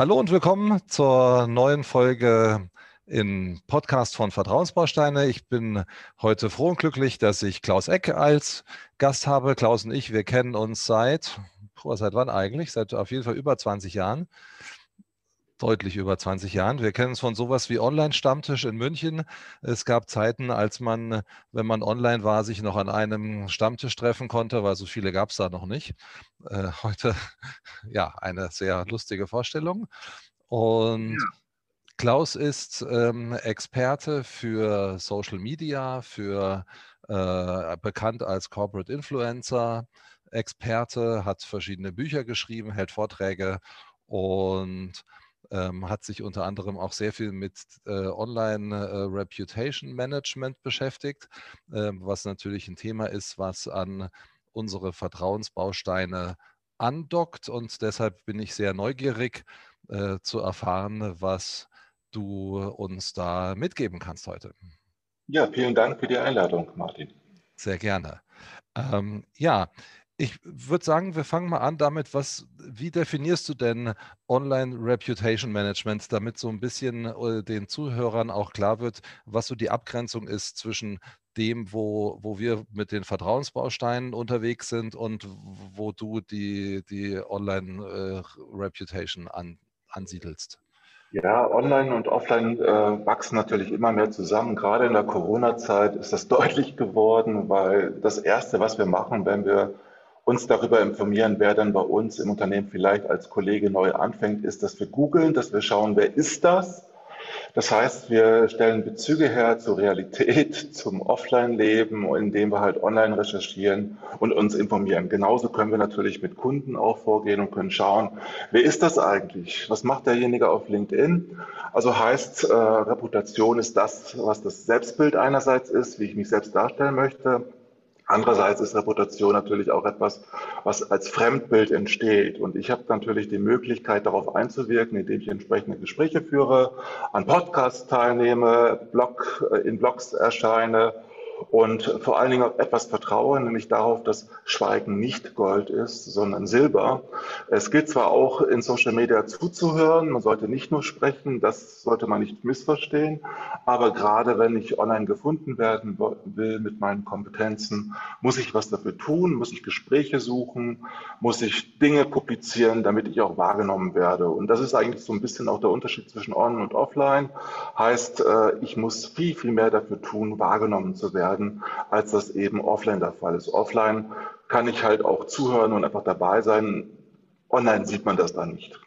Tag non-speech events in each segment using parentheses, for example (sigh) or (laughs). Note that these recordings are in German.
Hallo und willkommen zur neuen Folge im Podcast von Vertrauensbausteine. Ich bin heute froh und glücklich, dass ich Klaus Eck als Gast habe. Klaus und ich, wir kennen uns seit, seit wann eigentlich? Seit auf jeden Fall über 20 Jahren deutlich über 20 Jahren. Wir kennen es von sowas wie Online-Stammtisch in München. Es gab Zeiten, als man, wenn man online war, sich noch an einem Stammtisch treffen konnte, weil so viele gab es da noch nicht. Äh, heute, (laughs) ja, eine sehr lustige Vorstellung. Und ja. Klaus ist ähm, Experte für Social Media, für äh, bekannt als Corporate Influencer, Experte, hat verschiedene Bücher geschrieben, hält Vorträge und ähm, hat sich unter anderem auch sehr viel mit äh, Online äh, Reputation Management beschäftigt, äh, was natürlich ein Thema ist, was an unsere Vertrauensbausteine andockt. Und deshalb bin ich sehr neugierig äh, zu erfahren, was du uns da mitgeben kannst heute. Ja, vielen Dank für die Einladung, Martin. Sehr gerne. Ähm, ja, ich würde sagen, wir fangen mal an damit, was, wie definierst du denn Online Reputation Management, damit so ein bisschen äh, den Zuhörern auch klar wird, was so die Abgrenzung ist zwischen dem, wo, wo wir mit den Vertrauensbausteinen unterwegs sind und wo du die, die Online äh, Reputation an, ansiedelst? Ja, online und offline äh, wachsen natürlich immer mehr zusammen. Gerade in der Corona-Zeit ist das (laughs) deutlich geworden, weil das Erste, was wir machen, wenn wir uns darüber informieren, wer dann bei uns im Unternehmen vielleicht als Kollege neu anfängt, ist, dass wir googeln, dass wir schauen, wer ist das? Das heißt, wir stellen Bezüge her zur Realität, (laughs) zum Offline-Leben, indem wir halt online recherchieren und uns informieren. Genauso können wir natürlich mit Kunden auch vorgehen und können schauen, wer ist das eigentlich? Was macht derjenige auf LinkedIn? Also heißt, äh, Reputation ist das, was das Selbstbild einerseits ist, wie ich mich selbst darstellen möchte. Andererseits ist Reputation natürlich auch etwas, was als Fremdbild entsteht. Und ich habe natürlich die Möglichkeit, darauf einzuwirken, indem ich entsprechende Gespräche führe, an Podcasts teilnehme, Blog, äh, in Blogs erscheine und vor allen Dingen auf etwas vertraue, nämlich darauf, dass Schweigen nicht Gold ist, sondern Silber. Es gilt zwar auch in Social Media zuzuhören, man sollte nicht nur sprechen, das sollte man nicht missverstehen, aber gerade wenn ich online gefunden werden will mit meinen Kompetenzen, muss ich was dafür tun, muss ich Gespräche suchen, muss ich Dinge publizieren, damit ich auch wahrgenommen werde. Und das ist eigentlich so ein bisschen auch der Unterschied zwischen On und Offline. Heißt, äh, ich muss viel, viel mehr dafür tun, wahrgenommen zu werden werden, als das eben offline der Fall ist. Offline kann ich halt auch zuhören und einfach dabei sein. Online sieht man das dann nicht.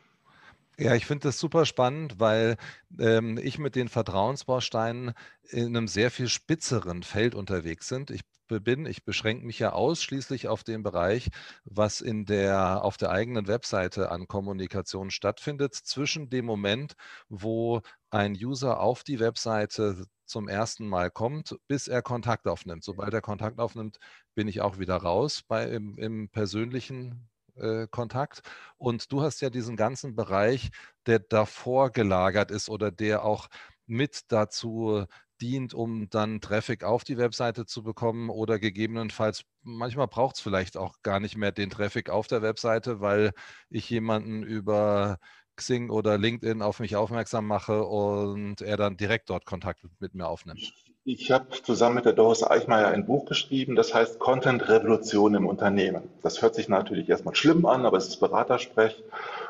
Ja, ich finde das super spannend, weil ähm, ich mit den Vertrauensbausteinen in einem sehr viel spitzeren Feld unterwegs sind. Ich bin, ich beschränke mich ja ausschließlich auf den Bereich, was in der, auf der eigenen Webseite an Kommunikation stattfindet, zwischen dem Moment, wo ein User auf die Webseite zum ersten Mal kommt, bis er Kontakt aufnimmt. Sobald er Kontakt aufnimmt, bin ich auch wieder raus bei, im, im persönlichen äh, Kontakt. Und du hast ja diesen ganzen Bereich, der davor gelagert ist oder der auch mit dazu dient, um dann Traffic auf die Webseite zu bekommen oder gegebenenfalls, manchmal braucht es vielleicht auch gar nicht mehr den Traffic auf der Webseite, weil ich jemanden über Xing oder LinkedIn auf mich aufmerksam mache und er dann direkt dort Kontakt mit mir aufnimmt? Ich habe zusammen mit der Doris Eichmeier ein Buch geschrieben, das heißt Content Revolution im Unternehmen. Das hört sich natürlich erstmal schlimm an, aber es ist Beratersprech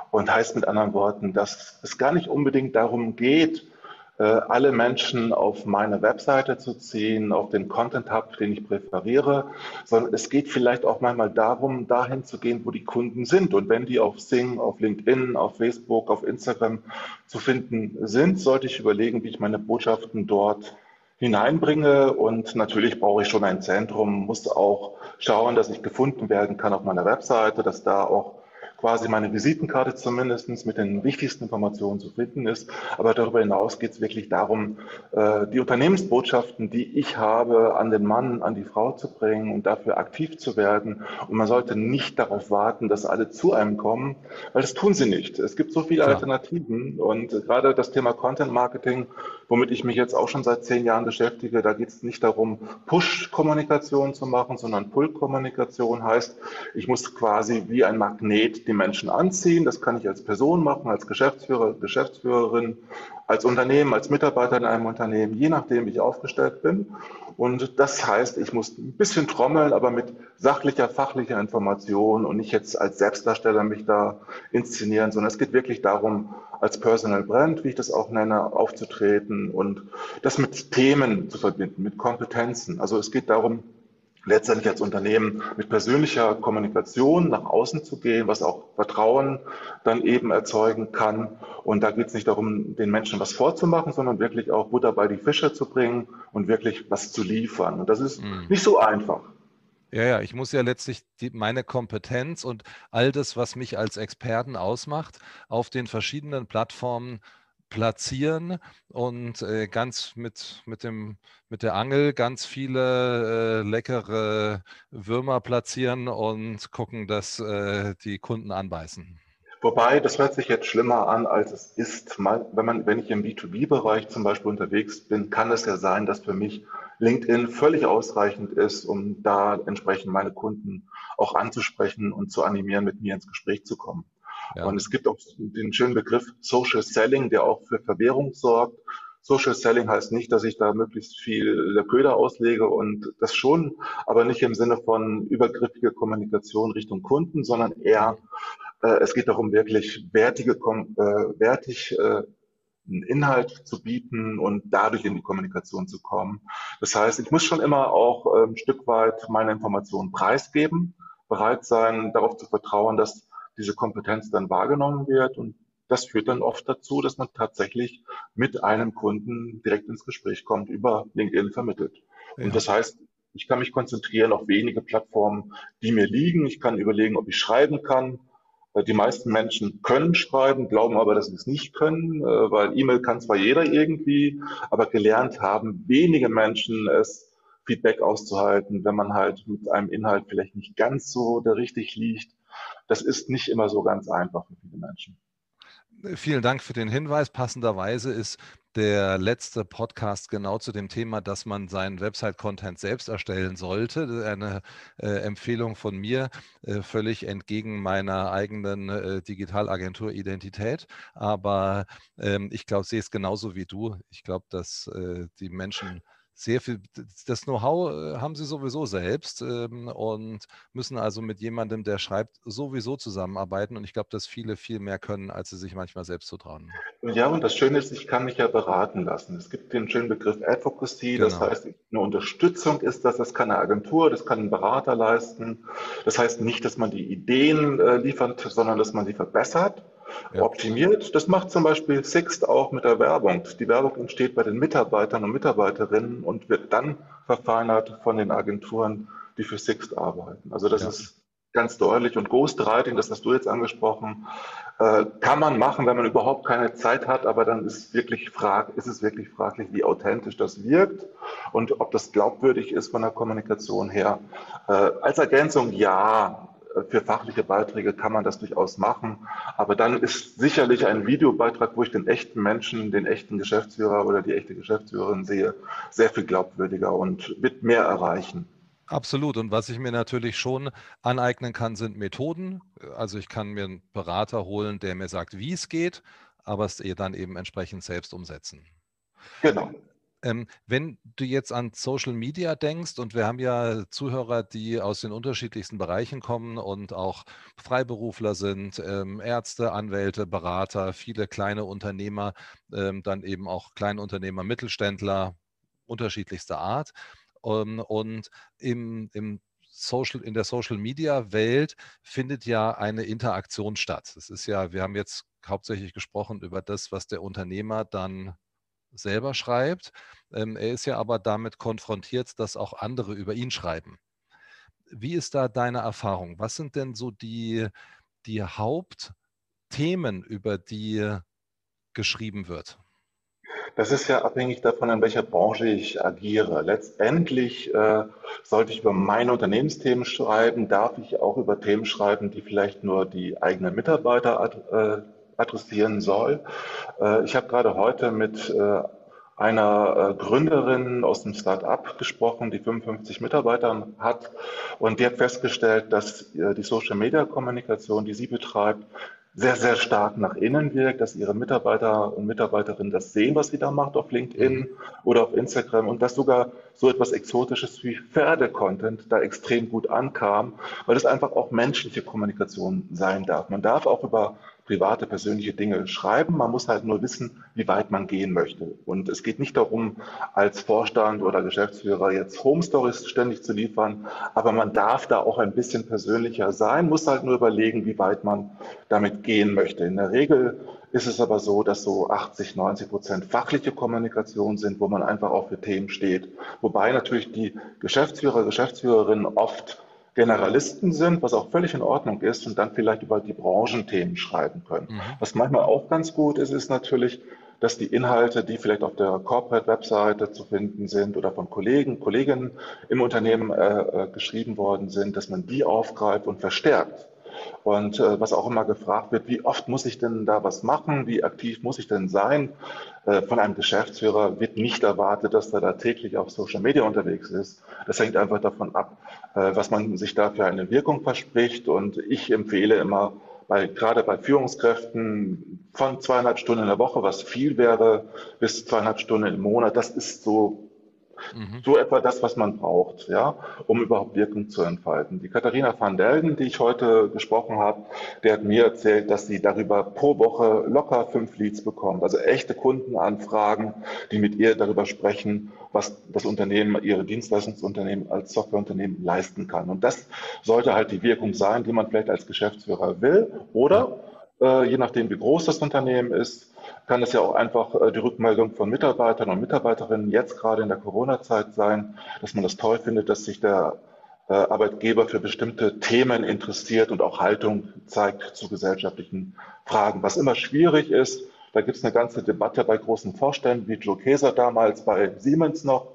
und heißt mit anderen Worten, dass es gar nicht unbedingt darum geht, alle Menschen auf meine Webseite zu ziehen, auf den Content Hub, den ich präferiere, sondern es geht vielleicht auch manchmal darum, dahin zu gehen, wo die Kunden sind. Und wenn die auf Sing, auf LinkedIn, auf Facebook, auf Instagram zu finden sind, sollte ich überlegen, wie ich meine Botschaften dort hineinbringe. Und natürlich brauche ich schon ein Zentrum, muss auch schauen, dass ich gefunden werden kann auf meiner Webseite, dass da auch quasi meine Visitenkarte zumindest mit den wichtigsten Informationen zu finden ist. Aber darüber hinaus geht es wirklich darum, äh, die Unternehmensbotschaften, die ich habe, an den Mann, an die Frau zu bringen und dafür aktiv zu werden. Und man sollte nicht darauf warten, dass alle zu einem kommen, weil das tun sie nicht. Es gibt so viele Alternativen und gerade das Thema Content Marketing, womit ich mich jetzt auch schon seit zehn Jahren beschäftige, da geht es nicht darum, Push-Kommunikation zu machen, sondern Pull-Kommunikation heißt, ich muss quasi wie ein Magnet die Menschen anziehen. Das kann ich als Person machen, als Geschäftsführer, Geschäftsführerin, als Unternehmen, als Mitarbeiter in einem Unternehmen, je nachdem, wie ich aufgestellt bin. Und das heißt, ich muss ein bisschen trommeln, aber mit sachlicher, fachlicher Information und nicht jetzt als Selbstdarsteller mich da inszenieren, sondern es geht wirklich darum, als Personal Brand, wie ich das auch nenne, aufzutreten und das mit Themen zu verbinden, mit Kompetenzen. Also es geht darum, letztendlich als Unternehmen mit persönlicher Kommunikation nach außen zu gehen, was auch Vertrauen dann eben erzeugen kann. Und da geht es nicht darum, den Menschen was vorzumachen, sondern wirklich auch Butter bei die Fische zu bringen und wirklich was zu liefern. Und das ist mhm. nicht so einfach. Ja, ja, ich muss ja letztlich die, meine Kompetenz und all das, was mich als Experten ausmacht, auf den verschiedenen Plattformen platzieren und äh, ganz mit, mit, dem, mit der Angel ganz viele äh, leckere Würmer platzieren und gucken, dass äh, die Kunden anbeißen. Wobei, das hört sich jetzt schlimmer an, als es ist. Mal, wenn, man, wenn ich im B2B-Bereich zum Beispiel unterwegs bin, kann es ja sein, dass für mich LinkedIn völlig ausreichend ist, um da entsprechend meine Kunden auch anzusprechen und zu animieren, mit mir ins Gespräch zu kommen. Ja. Und es gibt auch den schönen Begriff Social Selling, der auch für Verwirrung sorgt. Social Selling heißt nicht, dass ich da möglichst viel der Köder auslege und das schon, aber nicht im Sinne von übergriffiger Kommunikation Richtung Kunden, sondern eher, es geht darum, wirklich wertige, äh, wertig äh, einen Inhalt zu bieten und dadurch in die Kommunikation zu kommen. Das heißt, ich muss schon immer auch äh, ein Stück weit meine Informationen preisgeben, bereit sein, darauf zu vertrauen, dass diese Kompetenz dann wahrgenommen wird. Und das führt dann oft dazu, dass man tatsächlich mit einem Kunden direkt ins Gespräch kommt, über LinkedIn vermittelt. Ja. Und das heißt, ich kann mich konzentrieren auf wenige Plattformen, die mir liegen. Ich kann überlegen, ob ich schreiben kann. Äh, die meisten Menschen können schreiben, glauben aber, dass sie es nicht können, äh, weil E-Mail kann zwar jeder irgendwie, aber gelernt haben wenige Menschen es, Feedback auszuhalten, wenn man halt mit einem Inhalt vielleicht nicht ganz so der richtig liegt das ist nicht immer so ganz einfach für viele Menschen. Vielen Dank für den Hinweis. Passenderweise ist der letzte Podcast genau zu dem Thema, dass man seinen Website-Content selbst erstellen sollte. Eine äh, Empfehlung von mir, äh, völlig entgegen meiner eigenen äh, Digitalagentur-Identität. Aber ähm, ich glaube, sehe es genauso wie du. Ich glaube, dass äh, die Menschen sehr viel, das Know-how äh, haben sie sowieso selbst ähm, und müssen also mit jemandem, der schreibt, sowieso zusammenarbeiten. Und ich glaube, dass viele viel mehr können, als sie sich manchmal selbst zutrauen. Ja, und das Schöne ist, ich kann mich ja beraten lassen. Es gibt den schönen Begriff Advocacy, genau. das heißt, eine Unterstützung ist das, das kann eine Agentur, das kann ein Berater leisten. Das heißt nicht, dass man die Ideen äh, liefert, sondern dass man sie verbessert ja. optimiert. Das macht zum Beispiel Sixt auch mit der Werbung. Die Werbung entsteht bei den Mitarbeitern und Mitarbeiterinnen und wird dann verfeinert von den Agenturen, die für Sixt arbeiten. Also das ja. ist ganz deutlich. Und Ghostwriting, das hast du jetzt angesprochen, äh, kann man machen, wenn man überhaupt keine Zeit hat, aber dann ist, wirklich frag, ist es wirklich fraglich, wie authentisch das wirkt und ob das glaubwürdig ist von der Kommunikation her. Äh, als Ergänzung ja, für fachliche Beiträge kann man das durchaus machen. Aber dann ist sicherlich ein Videobeitrag, wo ich den echten Menschen, den echten Geschäftsführer oder die echte Geschäftsführerin sehe, sehr viel glaubwürdiger und wird mehr erreichen. Absolut. Und was ich mir natürlich schon aneignen kann, sind Methoden. Also ich kann mir einen Berater holen, der mir sagt, wie es geht, aber es dann eben entsprechend selbst umsetzen. Genau. Ähm, wenn du jetzt an Social Media denkst, und wir haben ja Zuhörer, die aus den unterschiedlichsten Bereichen kommen und auch Freiberufler sind, ähm, Ärzte, Anwälte, Berater, viele kleine Unternehmer, ähm, dann eben auch Kleinunternehmer, Mittelständler unterschiedlichster Art. Um, und im, im Social, in der Social Media Welt findet ja eine Interaktion statt. Es ist ja, wir haben jetzt hauptsächlich gesprochen über das, was der Unternehmer dann selber schreibt. Ähm, er ist ja aber damit konfrontiert, dass auch andere über ihn schreiben. Wie ist da deine Erfahrung? Was sind denn so die, die Hauptthemen, über die geschrieben wird? Das ist ja abhängig davon, in welcher Branche ich agiere. Letztendlich äh, sollte ich über meine Unternehmensthemen schreiben, darf ich auch über Themen schreiben, die vielleicht nur die eigenen Mitarbeiter äh, adressieren soll. Äh, ich habe gerade heute mit äh, einer äh, Gründerin aus dem Start-up gesprochen, die 55 Mitarbeiter hat. Und die hat festgestellt, dass die Social-Media-Kommunikation, die sie betreibt, sehr, sehr stark nach innen wirkt, dass ihre Mitarbeiter und Mitarbeiterinnen das sehen, was sie da macht auf LinkedIn mhm. oder auf Instagram und dass sogar so etwas Exotisches wie Pferde-Content da extrem gut ankam, weil es einfach auch menschliche Kommunikation sein darf. Man darf auch über private, persönliche Dinge schreiben. Man muss halt nur wissen, wie weit man gehen möchte. Und es geht nicht darum, als Vorstand oder Geschäftsführer jetzt Home Stories ständig zu liefern, aber man darf da auch ein bisschen persönlicher sein, muss halt nur überlegen, wie weit man damit gehen möchte. In der Regel ist es aber so, dass so 80, 90 Prozent fachliche Kommunikation sind, wo man einfach auch für Themen steht. Wobei natürlich die Geschäftsführer, Geschäftsführerinnen oft Generalisten sind, was auch völlig in Ordnung ist, und dann vielleicht über die Branchenthemen schreiben können. Mhm. Was manchmal auch ganz gut ist, ist natürlich, dass die Inhalte, die vielleicht auf der Corporate-Webseite zu finden sind oder von Kollegen, Kolleginnen im Unternehmen äh, äh geschrieben worden sind, dass man die aufgreift und verstärkt. Und äh, was auch immer gefragt wird, wie oft muss ich denn da was machen? Wie aktiv muss ich denn sein? Äh, von einem Geschäftsführer wird nicht erwartet, dass er da täglich auf Social Media unterwegs ist. Das hängt einfach davon ab, äh, was man sich da für eine Wirkung verspricht. Und ich empfehle immer, bei, gerade bei Führungskräften von zweieinhalb Stunden in der Woche, was viel wäre, bis zweieinhalb Stunden im Monat. Das ist so Mhm. So etwa das, was man braucht, ja, um überhaupt Wirkung zu entfalten. Die Katharina van Delden, die ich heute gesprochen habe, der hat mir erzählt, dass sie darüber pro Woche locker fünf Leads bekommt. Also echte Kundenanfragen, die mit ihr darüber sprechen, was das Unternehmen, ihre Dienstleistungsunternehmen als Softwareunternehmen leisten kann. Und das sollte halt die Wirkung sein, die man vielleicht als Geschäftsführer will. Oder, äh, je nachdem, wie groß das Unternehmen ist, kann es ja auch einfach äh, die Rückmeldung von Mitarbeitern und Mitarbeiterinnen jetzt gerade in der Corona-Zeit sein, dass man das toll findet, dass sich der äh, Arbeitgeber für bestimmte Themen interessiert und auch Haltung zeigt zu gesellschaftlichen Fragen. Was immer schwierig ist, da gibt es eine ganze Debatte bei großen Vorständen, wie Joe Keser damals bei Siemens noch.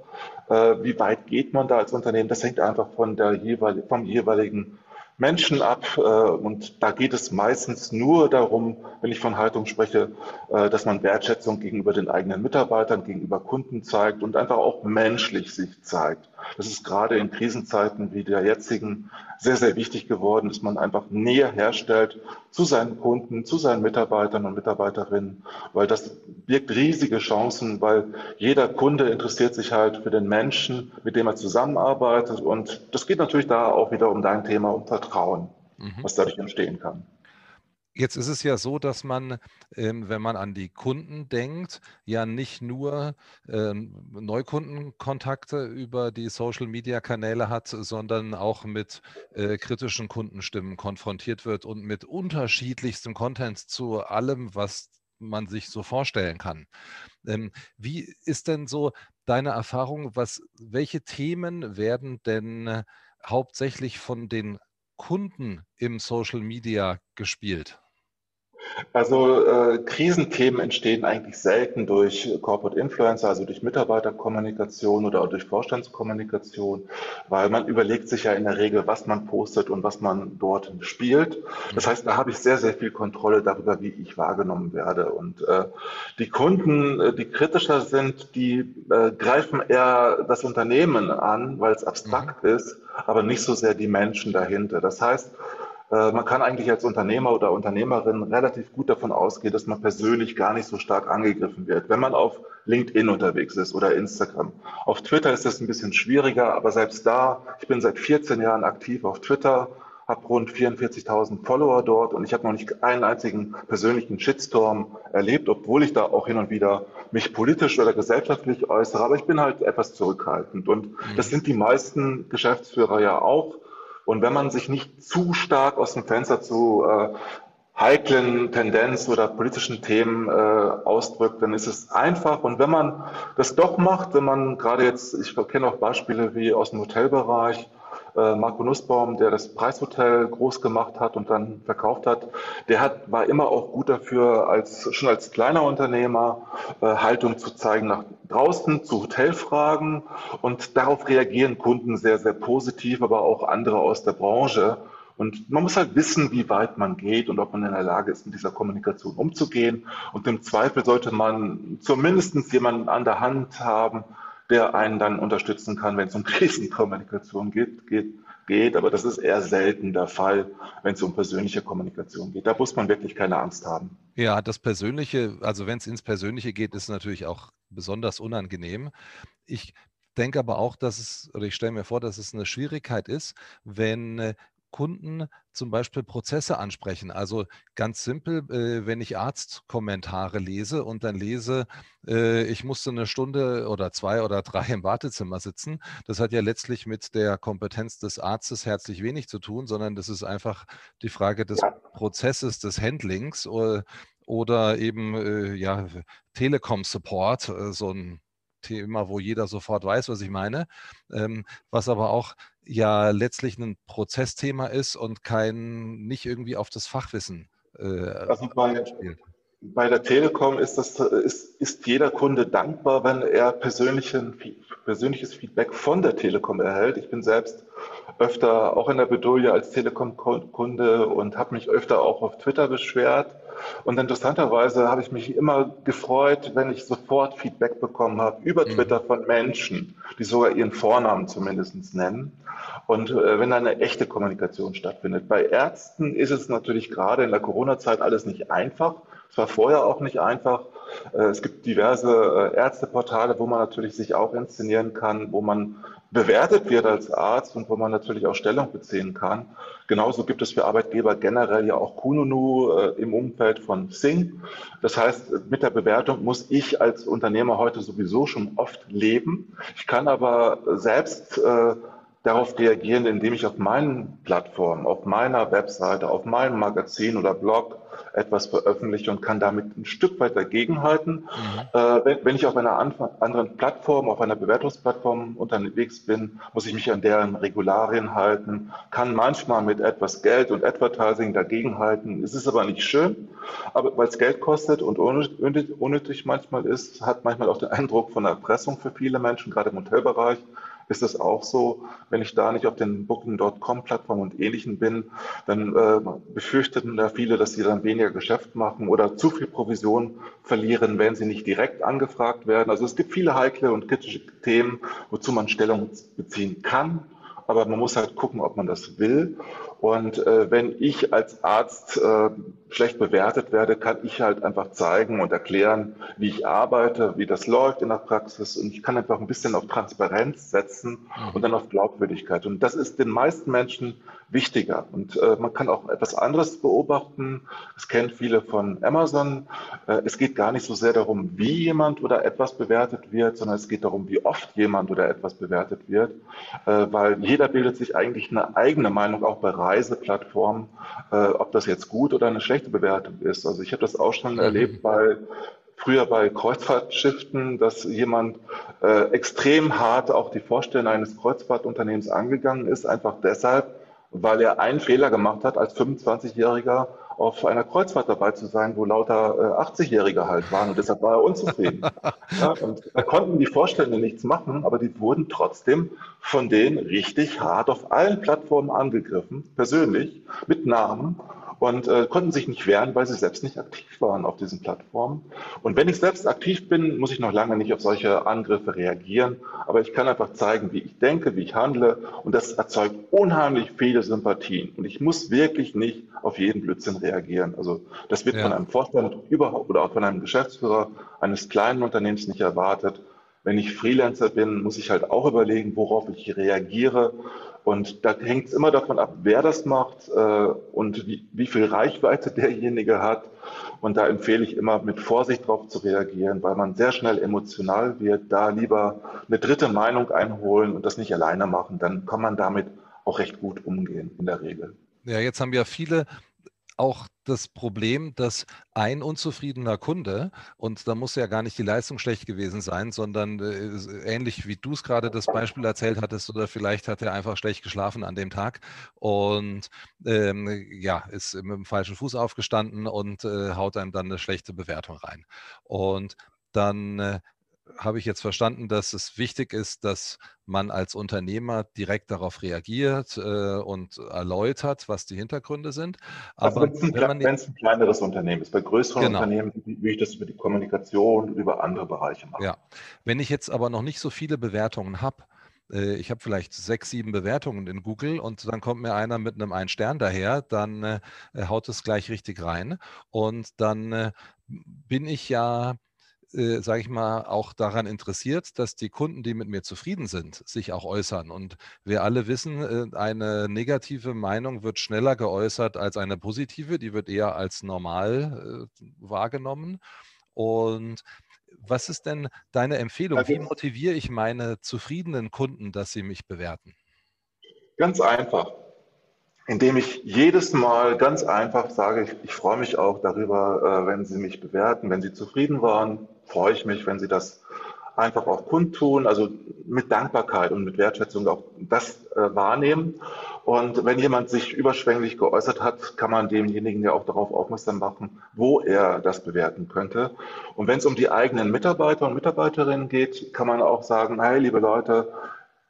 Äh, wie weit geht man da als Unternehmen? Das hängt einfach von der jeweil vom jeweiligen Menschen ab. Äh, und da geht es meistens nur darum, wenn ich von Haltung spreche, äh, dass man Wertschätzung gegenüber den eigenen Mitarbeitern, gegenüber Kunden zeigt und einfach auch menschlich sich zeigt. Das ist gerade in Krisenzeiten wie der jetzigen sehr, sehr wichtig geworden, dass man einfach Nähe herstellt zu seinen Kunden, zu seinen Mitarbeitern und Mitarbeiterinnen, weil das birgt riesige Chancen, weil jeder Kunde interessiert sich halt für den Menschen, mit dem er zusammenarbeitet. Und das geht natürlich da auch wieder um dein Thema, um Vertrauen, mhm. was dadurch entstehen kann. Jetzt ist es ja so, dass man, ähm, wenn man an die Kunden denkt, ja nicht nur ähm, Neukundenkontakte über die Social-Media-Kanäle hat, sondern auch mit äh, kritischen Kundenstimmen konfrontiert wird und mit unterschiedlichstem Content zu allem, was man sich so vorstellen kann. Ähm, wie ist denn so deine Erfahrung? Was, welche Themen werden denn äh, hauptsächlich von den Kunden im Social Media gespielt? Also äh, Krisenthemen entstehen eigentlich selten durch Corporate Influencer, also durch Mitarbeiterkommunikation oder auch durch Vorstandskommunikation, weil man überlegt sich ja in der Regel, was man postet und was man dort spielt. Das heißt, da habe ich sehr, sehr viel Kontrolle darüber, wie ich wahrgenommen werde. Und äh, die Kunden, äh, die kritischer sind, die äh, greifen eher das Unternehmen an, weil es abstrakt mhm. ist, aber nicht so sehr die Menschen dahinter. Das heißt, man kann eigentlich als Unternehmer oder Unternehmerin relativ gut davon ausgehen, dass man persönlich gar nicht so stark angegriffen wird, wenn man auf LinkedIn unterwegs ist oder Instagram. Auf Twitter ist das ein bisschen schwieriger, aber selbst da, ich bin seit 14 Jahren aktiv auf Twitter, habe rund 44.000 Follower dort und ich habe noch nicht einen einzigen persönlichen Shitstorm erlebt, obwohl ich da auch hin und wieder mich politisch oder gesellschaftlich äußere. Aber ich bin halt etwas zurückhaltend und das mhm. sind die meisten Geschäftsführer ja auch. Und wenn man sich nicht zu stark aus dem Fenster zu äh, heiklen Tendenz oder politischen Themen äh, ausdrückt, dann ist es einfach. Und wenn man das doch macht, wenn man gerade jetzt, ich kenne auch Beispiele wie aus dem Hotelbereich, äh, Marco Nussbaum, der das Preishotel groß gemacht hat und dann verkauft hat, der hat, war immer auch gut dafür, als, schon als kleiner Unternehmer äh, Haltung zu zeigen nach draußen zu Hotelfragen und darauf reagieren Kunden sehr, sehr positiv, aber auch andere aus der Branche. Und man muss halt wissen, wie weit man geht und ob man in der Lage ist, mit dieser Kommunikation umzugehen. Und im Zweifel sollte man zumindest jemanden an der Hand haben, der einen dann unterstützen kann, wenn es um (laughs) Krisenkommunikation geht, geht, geht. Aber das ist eher selten der Fall, wenn es um persönliche Kommunikation geht. Da muss man wirklich keine Angst haben. Ja, das Persönliche, also wenn es ins Persönliche geht, ist natürlich auch besonders unangenehm. Ich denke aber auch, dass es, oder ich stelle mir vor, dass es eine Schwierigkeit ist, wenn äh, Kunden zum Beispiel Prozesse ansprechen. Also ganz simpel, äh, wenn ich Arztkommentare lese und dann lese, äh, ich musste eine Stunde oder zwei oder drei im Wartezimmer sitzen, das hat ja letztlich mit der Kompetenz des Arztes herzlich wenig zu tun, sondern das ist einfach die Frage des. Prozesses, des Handlings oder, äh, oder eben äh, ja, Telekom-Support, äh, so ein Thema, wo jeder sofort weiß, was ich meine, ähm, was aber auch ja letztlich ein Prozessthema ist und kein nicht irgendwie auf das Fachwissen äh, also bei, bei der Telekom ist, das, ist, ist jeder Kunde dankbar, wenn er persönlichen, persönliches Feedback von der Telekom erhält. Ich bin selbst öfter auch in der Bedulie als Telekom-Kunde und habe mich öfter auch auf Twitter beschwert und interessanterweise habe ich mich immer gefreut, wenn ich sofort Feedback bekommen habe über mhm. Twitter von Menschen, die sogar ihren Vornamen zumindest nennen. Und äh, wenn eine echte Kommunikation stattfindet. Bei Ärzten ist es natürlich gerade in der Corona-Zeit alles nicht einfach. Es war vorher auch nicht einfach. Äh, es gibt diverse äh, Ärzteportale, wo man natürlich sich auch inszenieren kann, wo man bewertet wird als Arzt und wo man natürlich auch Stellung beziehen kann. Genauso gibt es für Arbeitgeber generell ja auch Kununu äh, im Umfeld von Sing. Das heißt, mit der Bewertung muss ich als Unternehmer heute sowieso schon oft leben. Ich kann aber selbst äh, darauf reagieren, indem ich auf meinen Plattformen, auf meiner Webseite, auf meinem Magazin oder Blog etwas veröffentliche und kann damit ein Stück weit dagegenhalten. Mhm. Äh, wenn, wenn, ich auf einer anderen Plattform, auf einer Bewertungsplattform unterwegs bin, muss ich mich an deren Regularien halten, kann manchmal mit etwas Geld und Advertising dagegenhalten. Es ist aber nicht schön, aber weil es Geld kostet und unnötig, unnötig manchmal ist, hat manchmal auch den Eindruck von Erpressung für viele Menschen, gerade im Hotelbereich ist es auch so, wenn ich da nicht auf den Booking.com-Plattformen und Ähnlichen bin, dann äh, befürchteten da viele, dass sie dann weniger Geschäft machen oder zu viel Provision verlieren, wenn sie nicht direkt angefragt werden. Also es gibt viele heikle und kritische Themen, wozu man Stellung beziehen kann aber man muss halt gucken, ob man das will. Und äh, wenn ich als Arzt äh, schlecht bewertet werde, kann ich halt einfach zeigen und erklären, wie ich arbeite, wie das läuft in der Praxis. Und ich kann einfach ein bisschen auf Transparenz setzen mhm. und dann auf Glaubwürdigkeit. Und das ist den meisten Menschen wichtiger. Und äh, man kann auch etwas anderes beobachten. Es kennt viele von Amazon. Äh, es geht gar nicht so sehr darum, wie jemand oder etwas bewertet wird, sondern es geht darum, wie oft jemand oder etwas bewertet wird. Äh, weil jeder bildet sich eigentlich eine eigene Meinung auch bei Reiseplattformen, äh, ob das jetzt gut oder eine schlechte Bewertung ist. Also ich habe das auch schon mhm. erlebt bei früher bei Kreuzfahrtschiffen, dass jemand äh, extrem hart auch die Vorstellung eines Kreuzfahrtunternehmens angegangen ist, einfach deshalb, weil er einen Fehler gemacht hat als 25-Jähriger auf einer Kreuzfahrt dabei zu sein, wo lauter äh, 80-Jährige halt waren und deshalb war er unzufrieden. (laughs) ja, und da konnten die Vorstände nichts machen, aber die wurden trotzdem von denen richtig hart auf allen Plattformen angegriffen, persönlich, mit Namen und äh, konnten sich nicht wehren, weil sie selbst nicht aktiv waren auf diesen Plattformen. Und wenn ich selbst aktiv bin, muss ich noch lange nicht auf solche Angriffe reagieren, aber ich kann einfach zeigen, wie ich denke, wie ich handle und das erzeugt unheimlich viele Sympathien. Und ich muss wirklich nicht auf jeden Blödsinn reagieren. Also das wird ja. von einem Vorstand überhaupt oder auch von einem Geschäftsführer eines kleinen Unternehmens nicht erwartet. Wenn ich Freelancer bin, muss ich halt auch überlegen, worauf ich reagiere und da hängt es immer davon ab, wer das macht äh, und wie, wie, viel Reichweite (laughs) derjenige hat. Und da empfehle ich immer, mit Vorsicht darauf zu reagieren, weil man sehr schnell emotional wird. Da lieber eine dritte Meinung einholen und das nicht alleine machen. Dann kann man damit auch recht gut umgehen in der Regel. Ja, jetzt haben ja viele auch das Problem, dass ein unzufriedener Kunde, und da muss ja gar nicht die Leistung schlecht gewesen sein, sondern äh, ähnlich wie du es gerade das Beispiel erzählt hattest, oder vielleicht hat er einfach schlecht geschlafen an dem Tag und ähm, ja, ist mit dem falschen Fuß aufgestanden und äh, haut einem dann eine schlechte Bewertung rein. Und dann äh, habe ich jetzt verstanden, dass es wichtig ist, dass man als Unternehmer direkt darauf reagiert äh, und erläutert, was die Hintergründe sind. Also Aber also wenn es ein, ein, kleineres Unternehmen ist, bei größeren genau. Unternehmen will ich das über die Kommunikation und über andere Bereiche machen. Ja, wenn ich jetzt aber noch nicht so viele Bewertungen habe, äh, ich habe vielleicht sechs, sieben Bewertungen in Google und dann kommt mir einer mit einem einen Stern daher, dann äh, haut es gleich richtig rein und dann äh, bin ich ja äh, sage ich mal, auch daran interessiert, dass die Kunden, die mit mir zufrieden sind, sich auch äußern. Und wir alle wissen, äh, eine negative Meinung wird schneller geäußert als eine positive, die wird eher als normal äh, wahrgenommen. Und was ist denn deine Empfehlung? Wie motiviere ich meine zufriedenen Kunden, dass sie mich bewerten? Ganz einfach indem ich jedes Mal ganz einfach sage, ich, ich freue mich auch darüber, äh, wenn Sie mich bewerten, wenn Sie zufrieden waren, freue ich mich, wenn Sie das einfach auch kundtun, also mit Dankbarkeit und mit Wertschätzung auch das äh, wahrnehmen. Und wenn jemand sich überschwänglich geäußert hat, kann man demjenigen ja auch darauf aufmerksam machen, wo er das bewerten könnte. Und wenn es um die eigenen Mitarbeiter und Mitarbeiterinnen geht, kann man auch sagen, hey, liebe Leute,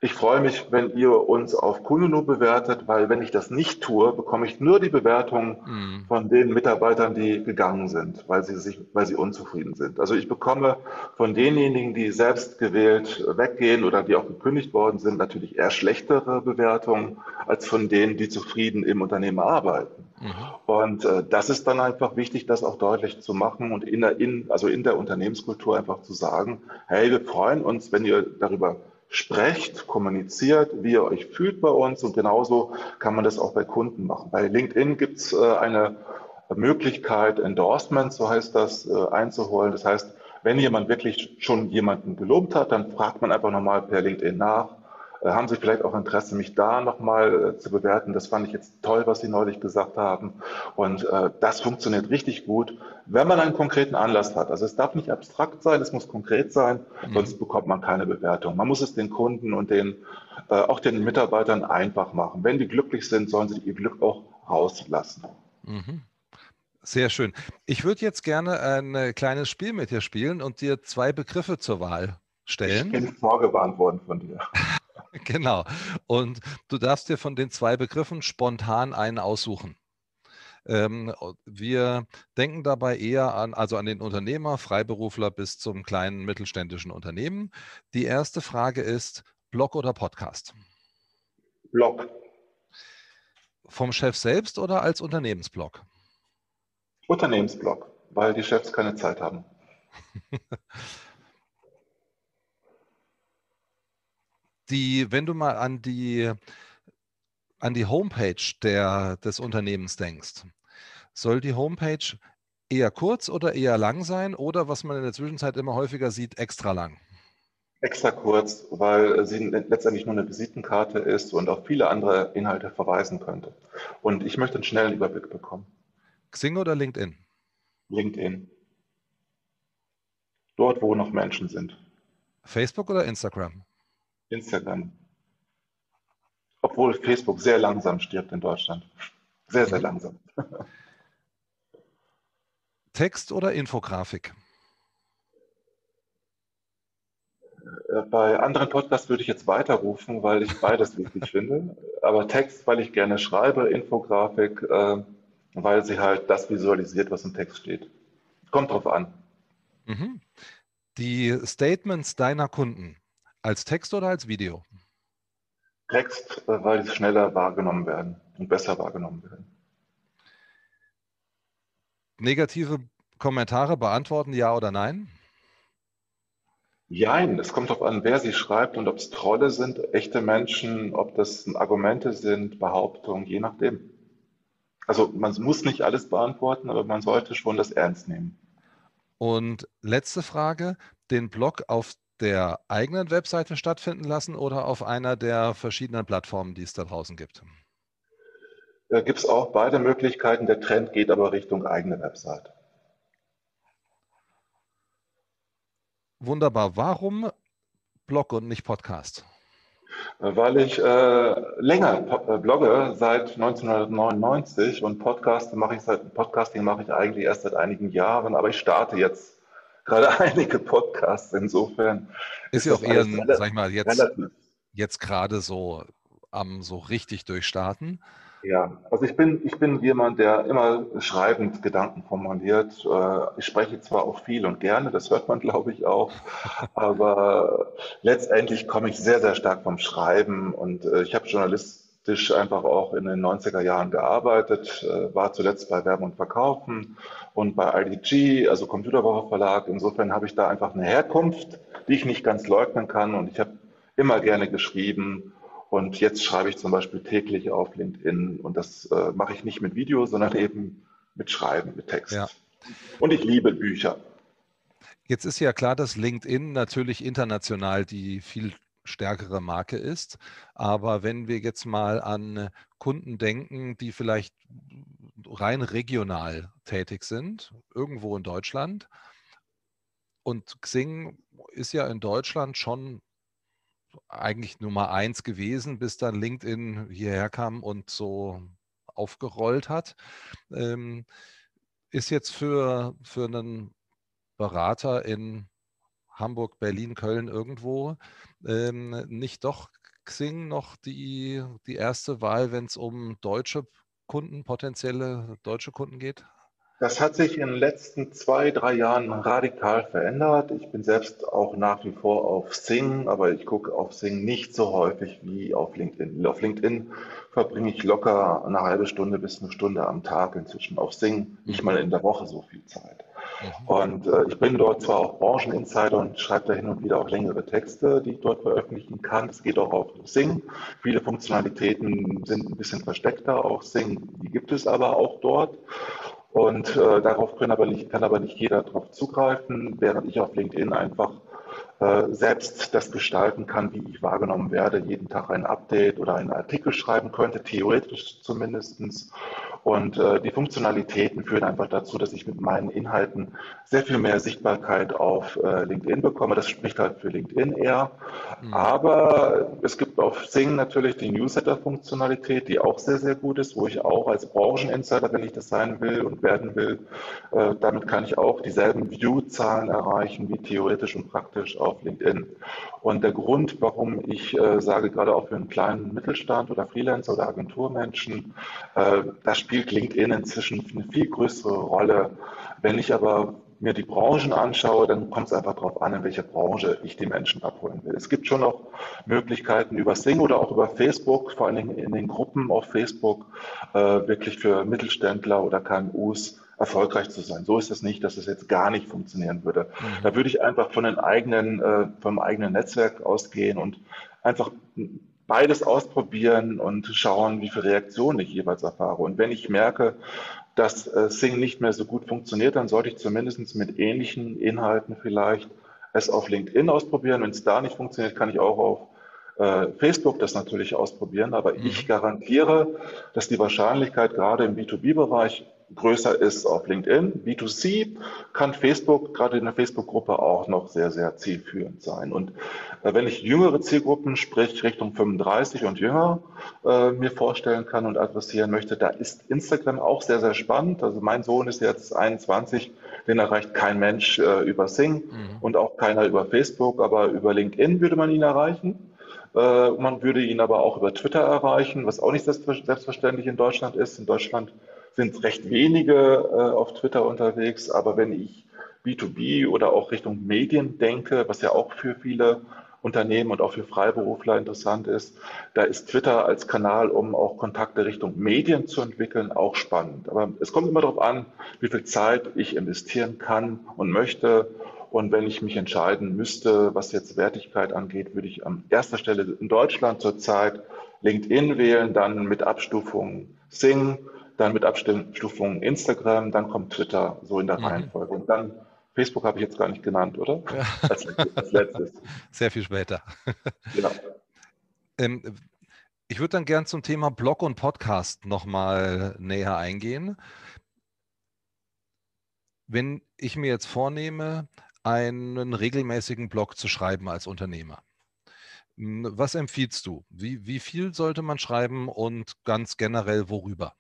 ich freue mich, wenn ihr uns auf Kununu bewertet, weil wenn ich das nicht tue, bekomme ich nur die Bewertung mhm. von den Mitarbeitern, die gegangen sind, weil sie sich, weil sie unzufrieden sind. Also ich bekomme von denjenigen, die selbst gewählt weggehen oder die auch gekündigt worden sind, natürlich eher schlechtere Bewertungen als von denen, die zufrieden im Unternehmen arbeiten. Mhm. Und äh, das ist dann einfach wichtig, das auch deutlich zu machen und in der, in, also in der Unternehmenskultur einfach zu sagen, hey, wir freuen uns, wenn ihr darüber sprecht, kommuniziert, wie ihr euch fühlt bei uns und genauso kann man das auch bei Kunden machen. Bei LinkedIn gibt es äh, eine Möglichkeit, Endorsement, so heißt das, äh, einzuholen. Das heißt, wenn jemand wirklich schon jemanden gelobt hat, dann fragt man einfach nochmal per LinkedIn nach, haben Sie vielleicht auch Interesse, mich da nochmal äh, zu bewerten? Das fand ich jetzt toll, was Sie neulich gesagt haben. Und äh, das funktioniert richtig gut, wenn man einen konkreten Anlass hat. Also es darf nicht abstrakt sein, es muss konkret sein, mhm. sonst bekommt man keine Bewertung. Man muss es den Kunden und den, äh, auch den Mitarbeitern einfach machen. Wenn die glücklich sind, sollen sie ihr Glück auch rauslassen. Mhm. Sehr schön. Ich würde jetzt gerne ein kleines Spiel mit dir spielen und dir zwei Begriffe zur Wahl stellen. Ich bin vorgewarnt worden von dir. (laughs) (laughs) Genau. Und du darfst dir von den zwei Begriffen spontan einen aussuchen. Ähm, wir denken dabei eher an, also an den Unternehmer, Freiberufler bis zum kleinen mittelständischen Unternehmen. Die erste Frage ist, Blog oder Podcast? Blog. Vom Chef selbst oder als Unternehmensblog? Unternehmensblog, weil die Chefs keine Zeit haben. (laughs) die, wenn du mal an die, an die Homepage der, des Unternehmens denkst, soll die Homepage eher kurz oder eher lang sein oder was man in der Zwischenzeit immer häufiger sieht, extra lang? Extra kurz, weil sie letztendlich nur eine Visitenkarte ist und auf viele andere Inhalte verweisen könnte. Und ich möchte einen schnellen Überblick bekommen. Xing oder LinkedIn? LinkedIn. Dort, wo noch Menschen sind. Facebook oder Instagram? Instagram. Obwohl Facebook sehr langsam stirbt in Deutschland. Sehr, sehr langsam. (laughs) Text oder Infografik? Äh, bei anderen Podcasts würde ich jetzt weiterrufen, weil ich beides wichtig (laughs) finde. Aber Text, weil ich gerne schreibe, Infografik, äh, weil sie halt das visualisiert, was im Text steht. Kommt drauf an. Mhm. Die Statements deiner Kunden, als Text oder als Video? Text, äh, weil sie schneller wahrgenommen werden und besser wahrgenommen werden. Negative Kommentare beantworten, ja oder nein? Jein, es kommt darauf an, wer sie schreibt und ob es Trolle sind, echte Menschen, ob das Argumente sind, Behauptungen, je nachdem. Also man muss nicht alles beantworten, aber man sollte schon das ernst nehmen. Und letzte Frage, den Blog auf der eigenen Webseite stattfinden lassen oder auf einer der verschiedenen Plattformen, die es da draußen gibt? Da gibt es auch beide Möglichkeiten. Der Trend geht aber Richtung eigene Webseite. Wunderbar. Warum Blog und nicht Podcast? Weil ich äh, länger äh, blogge seit 1999 und Podcast mache ich seit Podcasting mache ich eigentlich erst seit einigen Jahren, aber ich starte jetzt gerade (laughs) einige Podcasts. Insofern ist, ja auch eher, sag ich mal, jetzt, jetzt gerade so am so richtig durchstarten. Ja, also ich bin, ich bin jemand, der immer schreibend Gedanken formuliert. Äh, ich spreche zwar auch viel und gerne, das hört man, glaube ich, auch, (laughs) aber letztendlich komme ich sehr, sehr stark vom Schreiben und äh, ich habe journalistisch einfach auch in den 90er Jahren gearbeitet, äh, war zuletzt bei Werben und Verkaufen und bei IDG, also Computerwoche Verlag. Insofern habe ich da einfach eine Herkunft, die ich nicht ganz leugnen kann und ich habe immer gerne geschrieben und jetzt schreibe ich zum Beispiel täglich auf LinkedIn und das äh, mache ich nicht mit Video, sondern (laughs) eben mit Schreiben, mit Text. Ja. Und ich liebe Bücher. Jetzt ist ja klar, dass LinkedIn natürlich international die viel stärkere Marke ist. Aber wenn wir jetzt mal an Kunden denken, die vielleicht rein regional tätig sind, irgendwo in Deutschland, und Xing ist ja in Deutschland schon eigentlich Nummer eins gewesen, bis dann LinkedIn hierher kam und so aufgerollt hat. Ähm, ist jetzt für, für einen Berater in Hamburg, Berlin, Köln irgendwo ähm, nicht doch Xing noch die, die erste Wahl, wenn es um deutsche Kunden, potenzielle deutsche Kunden geht? Das hat sich in den letzten zwei, drei Jahren radikal verändert. Ich bin selbst auch nach wie vor auf Sing, aber ich gucke auf Sing nicht so häufig wie auf LinkedIn. Auf LinkedIn verbringe ich locker eine halbe Stunde bis eine Stunde am Tag inzwischen. Auf Sing nicht mal in der Woche so viel Zeit. Mhm. Und äh, ich bin dort zwar auch Brancheninsider und schreibe da hin und wieder auch längere Texte, die ich dort veröffentlichen kann. Es geht auch auf Sing. Viele Funktionalitäten sind ein bisschen versteckter auf Sing. Die gibt es aber auch dort. Und äh, darauf kann aber, nicht, kann aber nicht jeder darauf zugreifen, während ich auf LinkedIn einfach äh, selbst das gestalten kann, wie ich wahrgenommen werde, jeden Tag ein Update oder einen Artikel schreiben könnte, theoretisch zumindestens und äh, die Funktionalitäten führen einfach dazu, dass ich mit meinen Inhalten sehr viel mehr Sichtbarkeit auf äh, LinkedIn bekomme. Das spricht halt für LinkedIn eher. Mhm. Aber es gibt auf Sing natürlich die Newsletter-Funktionalität, die auch sehr, sehr gut ist, wo ich auch als Brancheninsider, wenn ich das sein will und werden will, äh, damit kann ich auch dieselben View-Zahlen erreichen wie theoretisch und praktisch auf LinkedIn. Und der Grund, warum ich äh, sage, gerade auch für einen kleinen Mittelstand oder Freelancer oder Agenturmenschen, äh, da spielt LinkedIn inzwischen eine viel größere Rolle. Wenn ich aber mir die Branchen anschaue, dann kommt es einfach darauf an, in welcher Branche ich die Menschen abholen will. Es gibt schon noch Möglichkeiten über Sing oder auch über Facebook, vor allen Dingen in den Gruppen auf Facebook, äh, wirklich für Mittelständler oder KMUs erfolgreich zu sein. So ist es nicht, dass es jetzt gar nicht funktionieren würde. Mhm. Da würde ich einfach von den eigenen, äh, vom eigenen Netzwerk ausgehen und einfach beides ausprobieren und schauen, wie viele Reaktionen ich jeweils erfahre. Und wenn ich merke, dass äh, Sing nicht mehr so gut funktioniert, dann sollte ich zumindest mit ähnlichen Inhalten vielleicht es auf LinkedIn ausprobieren. Wenn es da nicht funktioniert, kann ich auch auf äh, Facebook das natürlich ausprobieren. Aber mhm. ich garantiere, dass die Wahrscheinlichkeit gerade im B2B-Bereich größer ist auf LinkedIn. B2C kann Facebook, gerade in der Facebook-Gruppe, auch noch sehr, sehr zielführend sein. Und äh, wenn ich jüngere Zielgruppen, sprich Richtung 35 und jünger, äh, mir vorstellen kann und adressieren möchte, da ist Instagram auch sehr, sehr spannend. Also mein Sohn ist jetzt 21, den erreicht kein Mensch äh, über Sing mhm. und auch keiner über Facebook, aber über LinkedIn würde man ihn erreichen. Äh, man würde ihn aber auch über Twitter erreichen, was auch nicht selbstverständlich in Deutschland ist. In Deutschland sind recht wenige äh, auf Twitter unterwegs, aber wenn ich B2B oder auch Richtung Medien denke, was ja auch für viele Unternehmen und auch für Freiberufler interessant ist, da ist Twitter als Kanal, um auch Kontakte Richtung Medien zu entwickeln, auch spannend. Aber es kommt immer darauf an, wie viel Zeit ich investieren kann und möchte. Und wenn ich mich entscheiden müsste, was jetzt Wertigkeit angeht, würde ich an erster Stelle in Deutschland zurzeit LinkedIn wählen, dann mit Abstufung Sing, dann mit Abstufung Instagram, dann kommt Twitter, so in der mhm. Reihenfolge. Und dann Facebook habe ich jetzt gar nicht genannt, oder? Ja. Als, als, letztes. Sehr viel später. Genau. Ähm, ich würde dann gern zum Thema Blog und Podcast nochmal näher eingehen. Wenn ich mir jetzt vornehme, einen regelmäßigen Blog zu schreiben als Unternehmer, was empfiehlst du? Wie, wie viel sollte man schreiben und ganz generell worüber?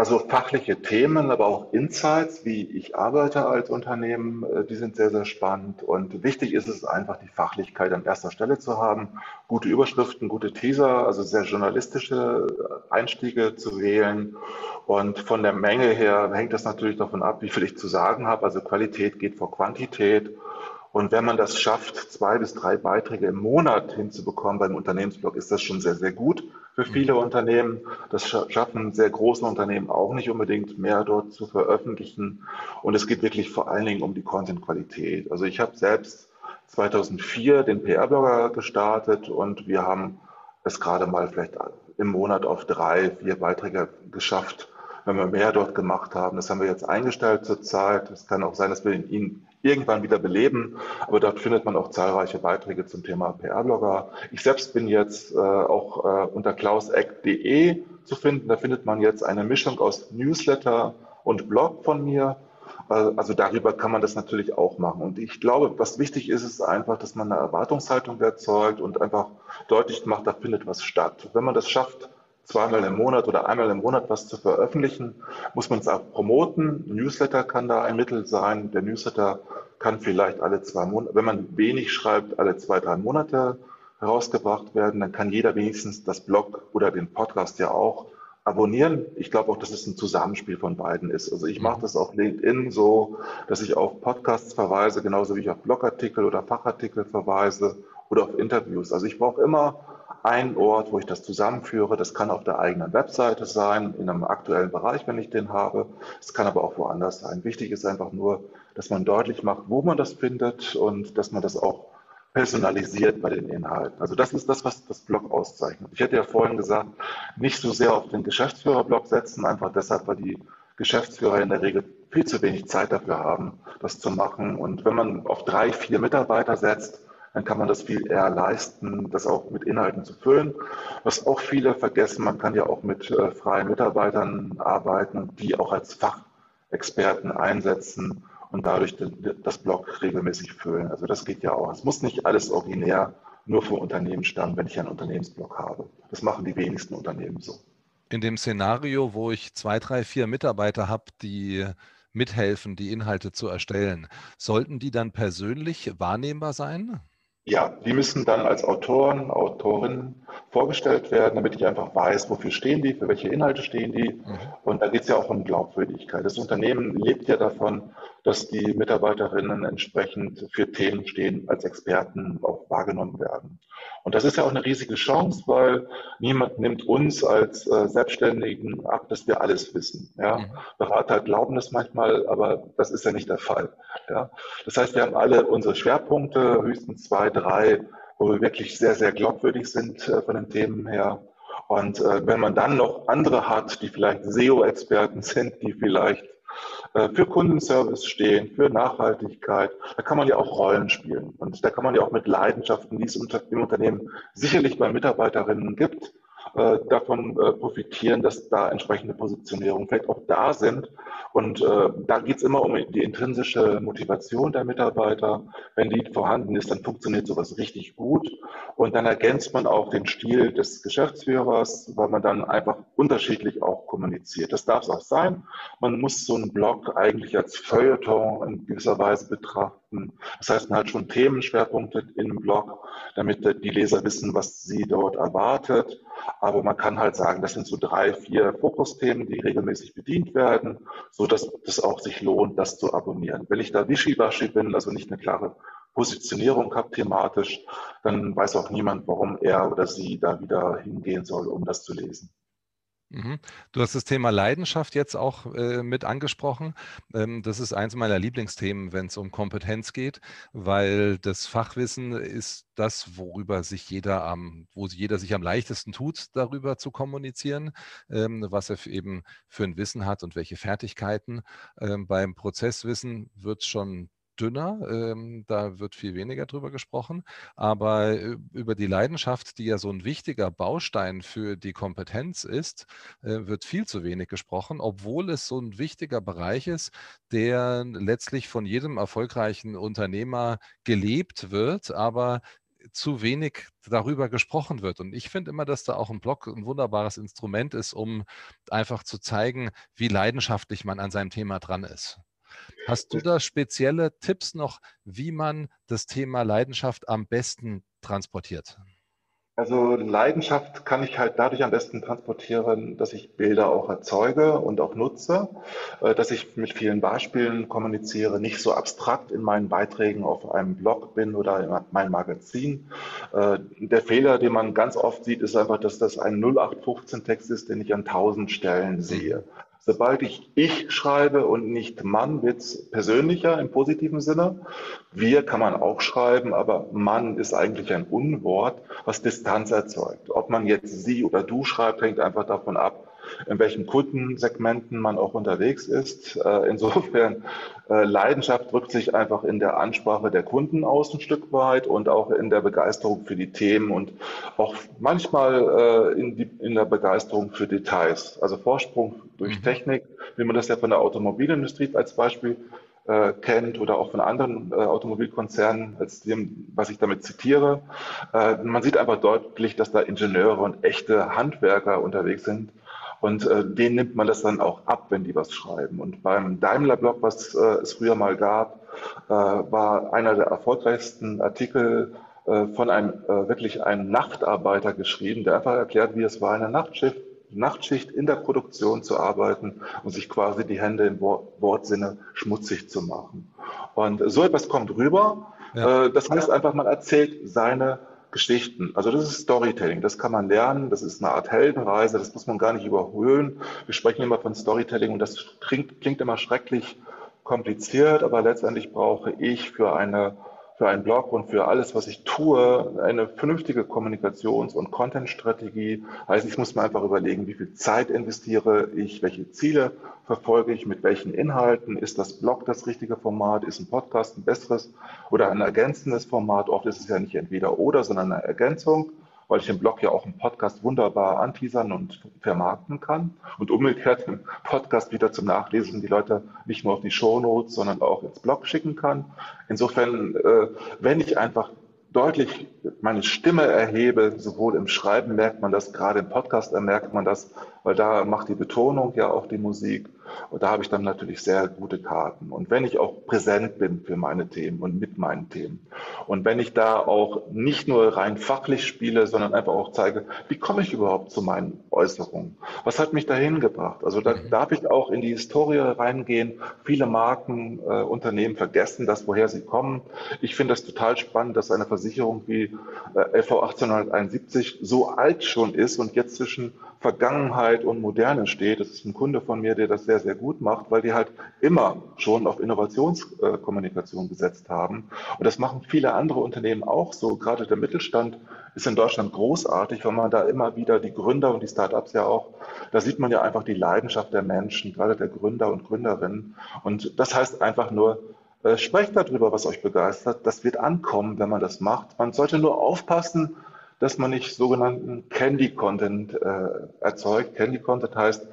Also fachliche Themen, aber auch Insights, wie ich arbeite als Unternehmen, äh, die sind sehr, sehr spannend. Und wichtig ist es einfach, die Fachlichkeit an erster Stelle zu haben, gute Überschriften, gute Teaser, also sehr journalistische Einstiege zu wählen. Und von der Menge her hängt das natürlich davon ab, wie viel ich zu sagen habe. Also Qualität geht vor Quantität. Und wenn man das schafft, zwei bis drei Beiträge im Monat hinzubekommen beim Unternehmensblog, ist das schon sehr, sehr gut für mhm. viele Unternehmen. Das schaffen sehr große Unternehmen auch nicht unbedingt mehr dort zu veröffentlichen. Und es geht wirklich vor allen Dingen um die Content-Qualität. Also ich habe selbst 2004 den PR-Blogger gestartet und wir haben es gerade mal vielleicht im Monat auf drei, vier Beiträge geschafft, wenn wir mehr dort gemacht haben. Das haben wir jetzt eingestellt zurzeit. Es kann auch sein, dass wir ihn irgendwann wieder beleben. Aber dort findet man auch zahlreiche Beiträge zum Thema PR-Blogger. Ich selbst bin jetzt äh, auch äh, unter klauseck.de zu finden. Da findet man jetzt eine Mischung aus Newsletter und Blog von mir. Äh, also darüber kann man das natürlich auch machen. Und ich glaube, was wichtig ist, ist einfach, dass man eine Erwartungshaltung erzeugt und einfach deutlich macht, da findet was statt. Wenn man das schafft, zweimal im Monat oder einmal im Monat was zu veröffentlichen, muss man es auch promoten. Newsletter kann da ein Mittel sein. Der Newsletter kann vielleicht alle zwei Monate, wenn man wenig schreibt, alle zwei, drei Monate herausgebracht werden. Dann kann jeder wenigstens das Blog oder den Podcast ja auch abonnieren. Ich glaube auch, dass es ein Zusammenspiel von beiden ist. Also ich mache mhm. das auf LinkedIn so, dass ich auf Podcasts verweise, genauso wie ich auf Blogartikel oder Fachartikel verweise oder auf Interviews. Also ich brauche immer einen Ort, wo ich das zusammenführe. Das kann auf der eigenen Webseite sein, in einem aktuellen Bereich, wenn ich den habe. Es kann aber auch woanders sein. Wichtig ist einfach nur, dass man deutlich macht, wo man das findet und dass man das auch personalisiert bei den Inhalten. Also das ist das, was das Blog auszeichnet. Ich hätte ja vorhin gesagt, nicht so sehr auf den Geschäftsführer-Blog setzen, einfach deshalb, weil die Geschäftsführer in der Regel viel zu wenig Zeit dafür haben, das zu machen. Und wenn man auf drei, vier Mitarbeiter setzt, dann kann man das viel eher leisten, das auch mit Inhalten zu füllen. Was auch viele vergessen, man kann ja auch mit äh, freien Mitarbeitern arbeiten, die auch als Fachexperten einsetzen und dadurch das Blog regelmäßig füllen. Also das geht ja auch. Es muss nicht alles originär nur für Unternehmen stammen, wenn ich einen Unternehmensblog habe. Das machen die wenigsten Unternehmen so. In dem Szenario, wo ich zwei, drei, vier Mitarbeiter habe, die mithelfen, die Inhalte zu erstellen, sollten die dann persönlich wahrnehmbar sein? Ja, die müssen dann als Autoren, Autorinnen vorgestellt werden, damit ich einfach weiß, wofür stehen die, für welche Inhalte stehen die. Mhm. Und da geht es ja auch um Glaubwürdigkeit. Das Unternehmen lebt ja davon, dass die Mitarbeiterinnen entsprechend für Themen stehen, als Experten auch wahrgenommen werden. Und das ist ja auch eine riesige Chance, weil niemand nimmt uns als äh, Selbstständigen ab, dass wir alles wissen. Ja? Mhm. Berater glauben das manchmal, aber das ist ja nicht der Fall. Ja? Das heißt, wir haben alle unsere Schwerpunkte, höchstens zwei, drei, wo wir wirklich sehr, sehr glaubwürdig sind äh, von den Themen her. Und äh, wenn man dann noch andere hat, die vielleicht SEO-Experten sind, die vielleicht für Kundenservice stehen, für Nachhaltigkeit. Da kann man ja auch Rollen spielen. Und da kann man ja auch mit Leidenschaften, die es im Unternehmen sicherlich bei Mitarbeiterinnen gibt, äh, davon äh, profitieren, dass da entsprechende Positionierungen vielleicht auch da sind. Und äh, da geht es immer um die intrinsische Motivation der Mitarbeiter. Wenn die vorhanden ist, dann funktioniert sowas richtig gut. Und dann ergänzt man auch den Stil des Geschäftsführers, weil man dann einfach unterschiedlich auch kommuniziert. Das darf es auch sein. Man muss so einen Blog eigentlich als Feuilleton in gewisser Weise betrachten. Das heißt, man hat schon Themenschwerpunkte im Blog, damit die Leser wissen, was sie dort erwartet. Aber man kann halt sagen, das sind so drei, vier Fokusthemen, die regelmäßig bedient werden, so dass es auch sich lohnt, das zu abonnieren. Wenn ich da wischiwaschi bin, also nicht eine klare Positionierung habe thematisch, dann weiß auch niemand, warum er oder sie da wieder hingehen soll, um das zu lesen. Mhm. Du hast das Thema Leidenschaft jetzt auch äh, mit angesprochen. Ähm, das ist eins meiner Lieblingsthemen, wenn es um Kompetenz geht, weil das Fachwissen ist das, worüber sich jeder am, wo jeder sich am leichtesten tut, darüber zu kommunizieren, ähm, was er eben für ein Wissen hat und welche Fertigkeiten. Ähm, beim Prozesswissen wird es schon dünner, ähm, da wird viel weniger drüber gesprochen. Aber äh, über die Leidenschaft, die ja so ein wichtiger Baustein für die Kompetenz ist, äh, wird viel zu wenig gesprochen, obwohl es so ein wichtiger Bereich ist, der letztlich von jedem erfolgreichen Unternehmer gelebt wird, aber zu wenig darüber gesprochen wird. Und ich finde immer, dass da auch ein Blog ein wunderbares Instrument ist, um einfach zu zeigen, wie leidenschaftlich man an seinem Thema dran ist. Hast du da spezielle Tipps noch, wie man das Thema Leidenschaft am besten transportiert? Also Leidenschaft kann ich halt dadurch am besten transportieren, dass ich Bilder auch erzeuge und auch nutze, äh, dass ich mit vielen Beispielen kommuniziere, nicht so abstrakt in meinen Beiträgen auf einem Blog bin oder in meinem Magazin. Äh, der Fehler, den man ganz oft sieht, ist einfach, dass das ein 0815-Text ist, den ich an tausend Stellen sehe. Sobald ich ich schreibe und nicht Mann, wird es persönlicher im positiven Sinne. Wir kann man auch schreiben, aber Mann ist eigentlich ein Unwort, was Distanz erzeugt. Ob man jetzt sie oder du schreibt, hängt einfach davon ab, in welchen Kundensegmenten man auch unterwegs ist. Äh, insofern, äh, Leidenschaft drückt sich einfach in der Ansprache der Kunden aus ein Stück weit und auch in der Begeisterung für die Themen und auch manchmal äh, in, die, in der Begeisterung für Details. Also Vorsprung durch mhm. Technik, wie man das ja von der Automobilindustrie als Beispiel kennt oder auch von anderen Automobilkonzernen, als dem, was ich damit zitiere. man sieht einfach deutlich, dass da Ingenieure und echte Handwerker unterwegs sind, und äh, denen nimmt man das dann auch ab, wenn die was schreiben. Und beim Daimler-Blog, was äh, es früher mal gab, äh, war einer der erfolgreichsten Artikel äh, von einem äh, wirklich einem Nachtarbeiter geschrieben, der einfach erklärt, wie es war, eine Nachtschicht, Nachtschicht in der Produktion zu arbeiten und sich quasi die Hände im Wortsinne schmutzig zu machen. Und so etwas kommt rüber. Ja. Äh, das heißt einfach, man erzählt seine Geschichten. Also das ist Storytelling, das kann man lernen, das ist eine Art Heldenreise, das muss man gar nicht überhöhen. Wir sprechen immer von Storytelling und das klingt, klingt immer schrecklich kompliziert, aber letztendlich brauche ich für eine für einen Blog und für alles, was ich tue, eine vernünftige Kommunikations- und Content-Strategie. Also ich muss mir einfach überlegen, wie viel Zeit investiere ich, welche Ziele verfolge ich, mit welchen Inhalten. Ist das Blog das richtige Format? Ist ein Podcast ein besseres oder ein ergänzendes Format? Oft ist es ja nicht entweder oder, sondern eine Ergänzung weil ich den Blog ja auch im Podcast wunderbar anteasern und vermarkten kann und umgekehrt den Podcast wieder zum Nachlesen die Leute nicht nur auf die Shownotes, sondern auch ins Blog schicken kann. Insofern, äh, wenn ich einfach deutlich meine Stimme erhebe, sowohl im Schreiben merkt man das, gerade im Podcast merkt man das, weil da macht die Betonung ja auch die Musik. Und da habe ich dann natürlich sehr gute Karten. Und wenn ich auch präsent bin für meine Themen und mit meinen Themen. Und wenn ich da auch nicht nur rein fachlich spiele, sondern einfach auch zeige, wie komme ich überhaupt zu meinen Äußerungen? Was hat mich dahin gebracht? Also da mhm. darf ich auch in die Historie reingehen. Viele Marken, äh, Unternehmen vergessen das, woher sie kommen. Ich finde das total spannend, dass eine Versicherung wie äh, LV 1871 so alt schon ist und jetzt zwischen Vergangenheit und Moderne steht. Das ist ein Kunde von mir, der das sehr, sehr gut macht, weil die halt immer schon auf Innovationskommunikation gesetzt haben. Und das machen viele andere Unternehmen auch so. Gerade der Mittelstand ist in Deutschland großartig, weil man da immer wieder die Gründer und die Startups ja auch, da sieht man ja einfach die Leidenschaft der Menschen, gerade der Gründer und Gründerinnen. Und das heißt einfach nur, äh, sprecht darüber, was euch begeistert. Das wird ankommen, wenn man das macht. Man sollte nur aufpassen, dass man nicht sogenannten Candy-Content äh, erzeugt. Candy-Content heißt,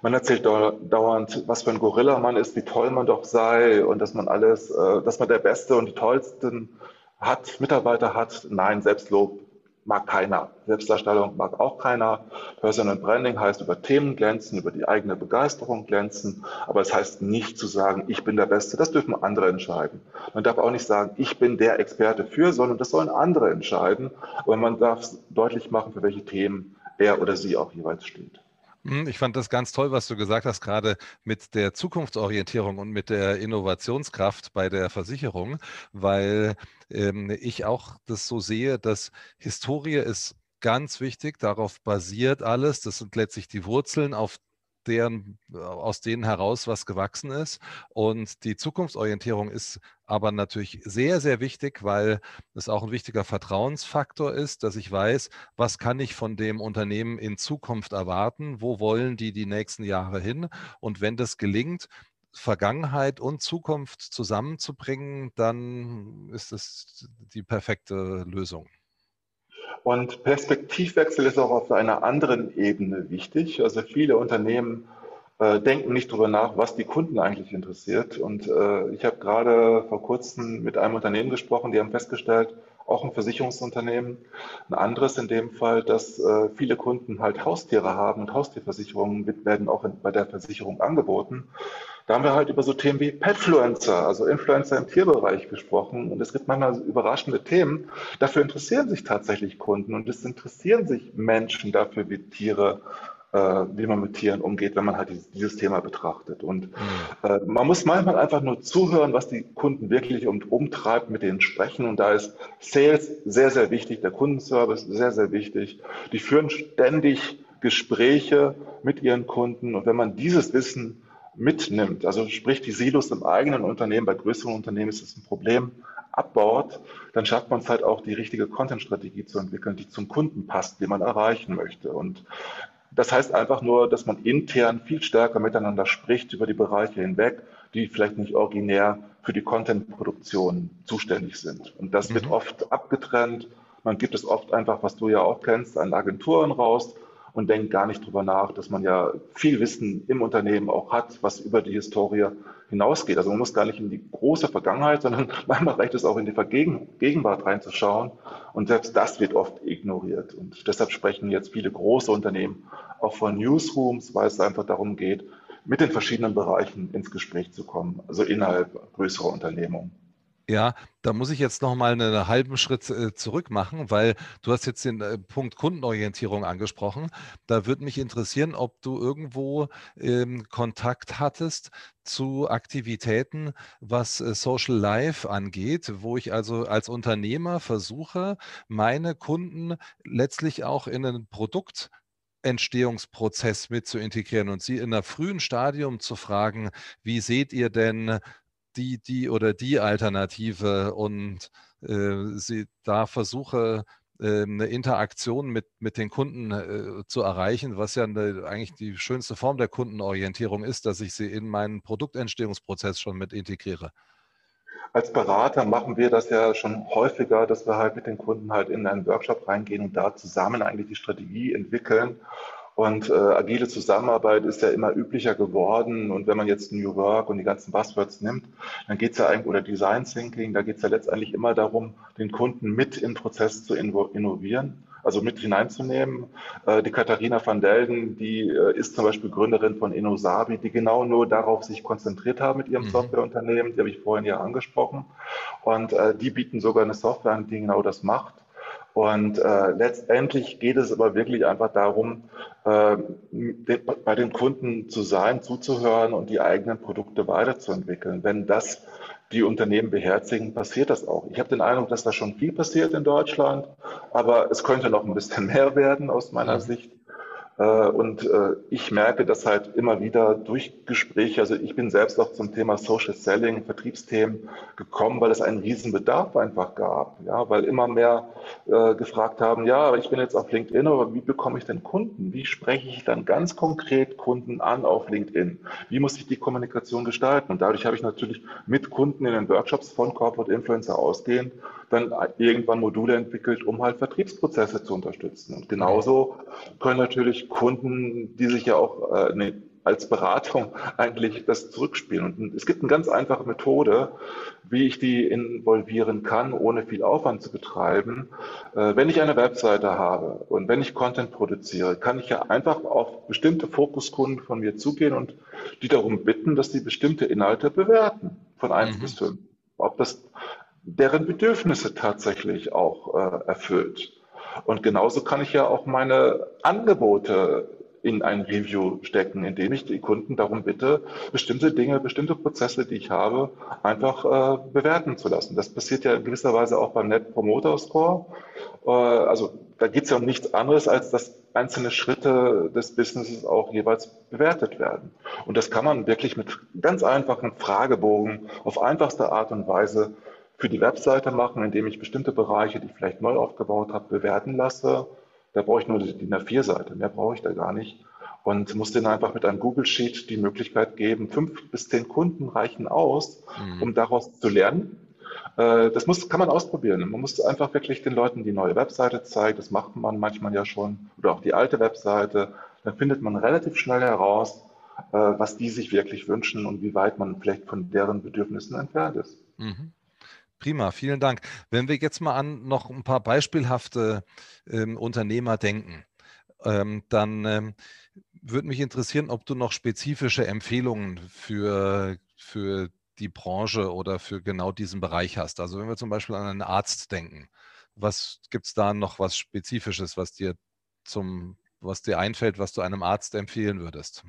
man erzählt dauernd, was für ein Gorilla man ist, wie toll man doch sei und dass man alles, äh, dass man der Beste und die Tollsten hat, Mitarbeiter hat. Nein, Selbstlob mag keiner. Selbstdarstellung mag auch keiner. Personal Branding heißt über Themen glänzen, über die eigene Begeisterung glänzen. Aber es heißt nicht zu sagen, ich bin der Beste. Das dürfen andere entscheiden. Man darf auch nicht sagen, ich bin der Experte für, sondern das sollen andere entscheiden. Aber man darf deutlich machen, für welche Themen er oder sie auch jeweils steht. Hm, ich fand das ganz toll, was du gesagt hast, gerade mit der Zukunftsorientierung und mit der Innovationskraft bei der Versicherung, weil ähm, ich auch das so sehe, dass Historie ist ganz wichtig, darauf basiert alles. Das sind letztlich die Wurzeln, auf deren, äh, aus denen heraus was gewachsen ist. Und die Zukunftsorientierung ist aber natürlich sehr, sehr wichtig, weil es auch ein wichtiger Vertrauensfaktor ist, dass ich weiß, was kann ich von dem Unternehmen in Zukunft erwarten, wo wollen die die nächsten Jahre hin. Und wenn das gelingt, Vergangenheit und Zukunft zusammenzubringen, dann ist es die perfekte Lösung. Und Perspektivwechsel ist auch auf einer anderen Ebene wichtig. Also viele Unternehmen äh, denken nicht darüber nach, was die Kunden eigentlich interessiert. Und äh, ich habe gerade vor kurzem mit einem Unternehmen gesprochen, die haben festgestellt, auch ein Versicherungsunternehmen. Ein anderes in dem Fall, dass äh, viele Kunden halt Haustiere haben und Haustierversicherungen werden auch in, bei der Versicherung angeboten. Da haben wir halt über so Themen wie Petfluencer, also Influencer im Tierbereich gesprochen. Und es gibt manchmal überraschende Themen. Dafür interessieren sich tatsächlich Kunden und es interessieren sich Menschen dafür, wie Tiere äh, wie man mit Tieren umgeht, wenn man halt dieses, dieses Thema betrachtet. Und mhm. äh, man muss manchmal einfach nur zuhören, was die Kunden wirklich um, umtreibt, mit denen sprechen. Und da ist Sales sehr, sehr wichtig, der Kundenservice sehr, sehr wichtig. Die führen ständig Gespräche mit ihren Kunden. Und wenn man dieses Wissen mitnimmt, also sprich die Silos im eigenen Unternehmen, bei größeren Unternehmen ist das ein Problem, abbaut, dann schafft man es halt auch, die richtige Content-Strategie zu entwickeln, die zum Kunden passt, die man erreichen möchte. Und das heißt einfach nur, dass man intern viel stärker miteinander spricht über die Bereiche hinweg, die vielleicht nicht originär für die Content-Produktion zuständig sind. Und das mhm. wird oft abgetrennt. Man gibt es oft einfach, was du ja auch kennst, an Agenturen raus und denkt gar nicht drüber nach, dass man ja viel Wissen im Unternehmen auch hat, was über die Historie hinausgeht. Also man muss gar nicht in die große Vergangenheit, sondern (laughs) manchmal reicht es auch in die Gegenwart reinzuschauen. Und selbst das wird oft ignoriert. Und deshalb sprechen jetzt viele große Unternehmen auch von Newsrooms, weil es einfach darum geht, mit den verschiedenen Bereichen ins Gespräch zu kommen, also innerhalb größerer Unternehmungen. Ja, da muss ich jetzt noch mal einen halben Schritt äh, zurück machen, weil du hast jetzt den äh, Punkt Kundenorientierung angesprochen. Da würde mich interessieren, ob du irgendwo ähm, Kontakt hattest zu Aktivitäten, was äh, Social Life angeht, wo ich also als Unternehmer versuche, meine Kunden letztlich auch in ein Produkt Entstehungsprozess mit zu integrieren und sie in einem frühen Stadium zu fragen, wie seht ihr denn die, die oder die Alternative und äh, sie da versuche, äh, eine Interaktion mit, mit den Kunden äh, zu erreichen, was ja eine, eigentlich die schönste Form der Kundenorientierung ist, dass ich sie in meinen Produktentstehungsprozess schon mit integriere. Als Berater machen wir das ja schon häufiger, dass wir halt mit den Kunden halt in einen Workshop reingehen und da zusammen eigentlich die Strategie entwickeln und äh, agile Zusammenarbeit ist ja immer üblicher geworden. Und wenn man jetzt New Work und die ganzen Buzzwords nimmt, dann geht es ja eigentlich, oder Design Thinking, da geht es ja letztendlich immer darum, den Kunden mit im Prozess zu innovieren, also mit hineinzunehmen. Äh, die Katharina van Delden, die äh, ist zum Beispiel Gründerin von Innosabi, die genau nur darauf sich konzentriert haben mit ihrem mhm. Softwareunternehmen. Die habe ich vorhin ja angesprochen. Und äh, die bieten sogar eine Software an, die genau das macht. Und äh, letztendlich geht es aber wirklich einfach darum, äh, bei den Kunden zu sein, zuzuhören und die eigenen Produkte weiterzuentwickeln. Wenn das die Unternehmen beherzigen, passiert das auch. Ich habe den Eindruck, dass da schon viel passiert in Deutschland, aber es könnte noch ein bisschen (laughs) mehr werden aus meiner Sicht. Äh, und äh, ich merke das halt immer wieder durch Gespräche. Also ich bin selbst auch zum Thema Social Selling, Vertriebsthemen gekommen, weil es einen riesen Bedarf einfach gab. Ja, weil immer mehr äh, gefragt haben, ja, ich bin jetzt auf LinkedIn, aber wie bekomme ich denn Kunden? Wie spreche ich dann ganz konkret Kunden an auf LinkedIn? Wie muss ich die Kommunikation gestalten? Und dadurch habe ich natürlich mit Kunden in den Workshops von Corporate Influencer ausgehend dann irgendwann Module entwickelt, um halt Vertriebsprozesse zu unterstützen. Und genauso können natürlich Kunden, die sich ja auch äh, ne, als Beratung (laughs) eigentlich das zurückspielen. Und es gibt eine ganz einfache Methode, wie ich die involvieren kann, ohne viel Aufwand zu betreiben. Äh, wenn ich eine Webseite habe und wenn ich Content produziere, kann ich ja einfach auf bestimmte Fokuskunden von mir zugehen und die darum bitten, dass sie bestimmte Inhalte bewerten, von eins mhm. bis fünf. Ob das deren Bedürfnisse tatsächlich auch äh, erfüllt. Und genauso kann ich ja auch meine Angebote in ein Review stecken, indem ich die Kunden darum bitte, bestimmte Dinge, bestimmte Prozesse, die ich habe, einfach äh, bewerten zu lassen. Das passiert ja in gewisser Weise auch beim Net Promoter Score. Äh, also da geht es ja um nichts anderes, als dass einzelne Schritte des Businesses auch jeweils bewertet werden. Und das kann man wirklich mit ganz einfachen Fragebogen auf einfachste Art und Weise für die Webseite machen, indem ich bestimmte Bereiche, die ich vielleicht neu aufgebaut habe, bewerten lasse. Da brauche ich nur die DIN A4-Seite, mehr brauche ich da gar nicht. Und muss denen einfach mit einem Google Sheet die Möglichkeit geben, fünf bis zehn Kunden reichen aus, mhm. um daraus zu lernen. Äh, das muss, kann man ausprobieren. Man muss einfach wirklich den Leuten die neue Webseite zeigen. Das macht man manchmal ja schon. Oder auch die alte Webseite. Dann findet man relativ schnell heraus, äh, was die sich wirklich wünschen und wie weit man vielleicht von deren Bedürfnissen entfernt ist. Mhm. Prima, vielen Dank. Wenn wir jetzt mal an noch ein paar beispielhafte ähm, Unternehmer denken, ähm, dann ähm, würde mich interessieren, ob du noch spezifische Empfehlungen für, für die Branche oder für genau diesen Bereich hast. Also wenn wir zum Beispiel an einen Arzt denken, was gibt es da noch was Spezifisches, was dir zum, was dir einfällt, was du einem Arzt empfehlen würdest?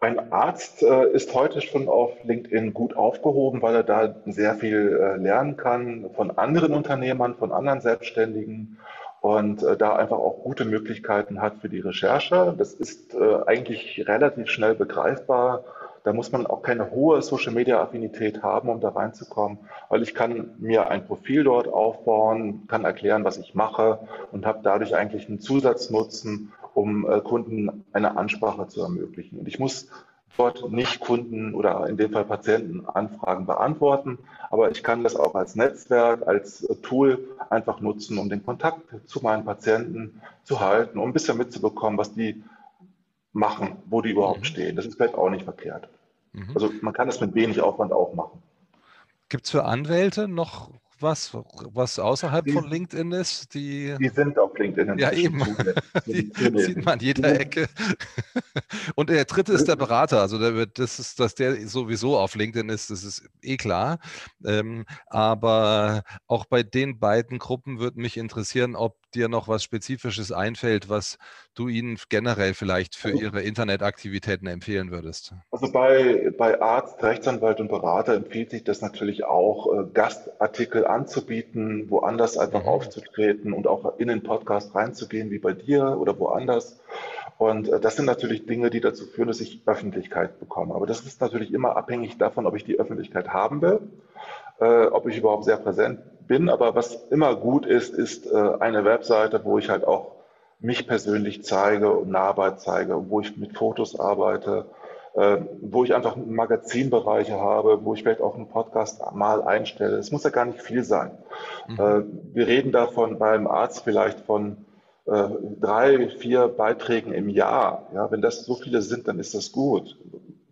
Ein Arzt äh, ist heute schon auf LinkedIn gut aufgehoben, weil er da sehr viel äh, lernen kann von anderen Unternehmern, von anderen Selbstständigen und äh, da einfach auch gute Möglichkeiten hat für die Recherche. Das ist äh, eigentlich relativ schnell begreifbar. Da muss man auch keine hohe Social-Media-Affinität haben, um da reinzukommen, weil ich kann mir ein Profil dort aufbauen, kann erklären, was ich mache und habe dadurch eigentlich einen Zusatznutzen um äh, Kunden eine Ansprache zu ermöglichen. Und ich muss dort nicht Kunden oder in dem Fall Patienten Anfragen beantworten, aber ich kann das auch als Netzwerk, als äh, Tool einfach nutzen, um den Kontakt zu meinen Patienten zu halten, um ein bisschen mitzubekommen, was die machen, wo die überhaupt mhm. stehen. Das ist vielleicht auch nicht verkehrt. Mhm. Also man kann das mit wenig Aufwand auch machen. Gibt es für Anwälte noch was, was außerhalb die, von LinkedIn ist? Die, die sind auf LinkedIn. Ja, eben. (laughs) die sieht man an jeder Ecke. (laughs) Und der dritte ist der Berater. Also der wird, das ist, dass der sowieso auf LinkedIn ist, das ist eh klar. Ähm, aber auch bei den beiden Gruppen würde mich interessieren, ob dir noch was Spezifisches einfällt, was du ihnen generell vielleicht für also, ihre Internetaktivitäten empfehlen würdest? Also bei, bei Arzt, Rechtsanwalt und Berater empfiehlt sich das natürlich auch, äh, Gastartikel anzubieten, woanders einfach mhm. aufzutreten und auch in den Podcast reinzugehen, wie bei dir oder woanders. Und äh, das sind natürlich Dinge, die dazu führen, dass ich Öffentlichkeit bekomme. Aber das ist natürlich immer abhängig davon, ob ich die Öffentlichkeit haben will, äh, ob ich überhaupt sehr präsent bin. Aber was immer gut ist, ist äh, eine Webseite, wo ich halt auch mich persönlich zeige und Naharbeit zeige, wo ich mit Fotos arbeite, äh, wo ich einfach Magazinbereiche habe, wo ich vielleicht auch einen Podcast mal einstelle. Es muss ja gar nicht viel sein. Mhm. Äh, wir reden davon beim Arzt vielleicht von äh, drei, vier Beiträgen im Jahr. Ja, wenn das so viele sind, dann ist das gut,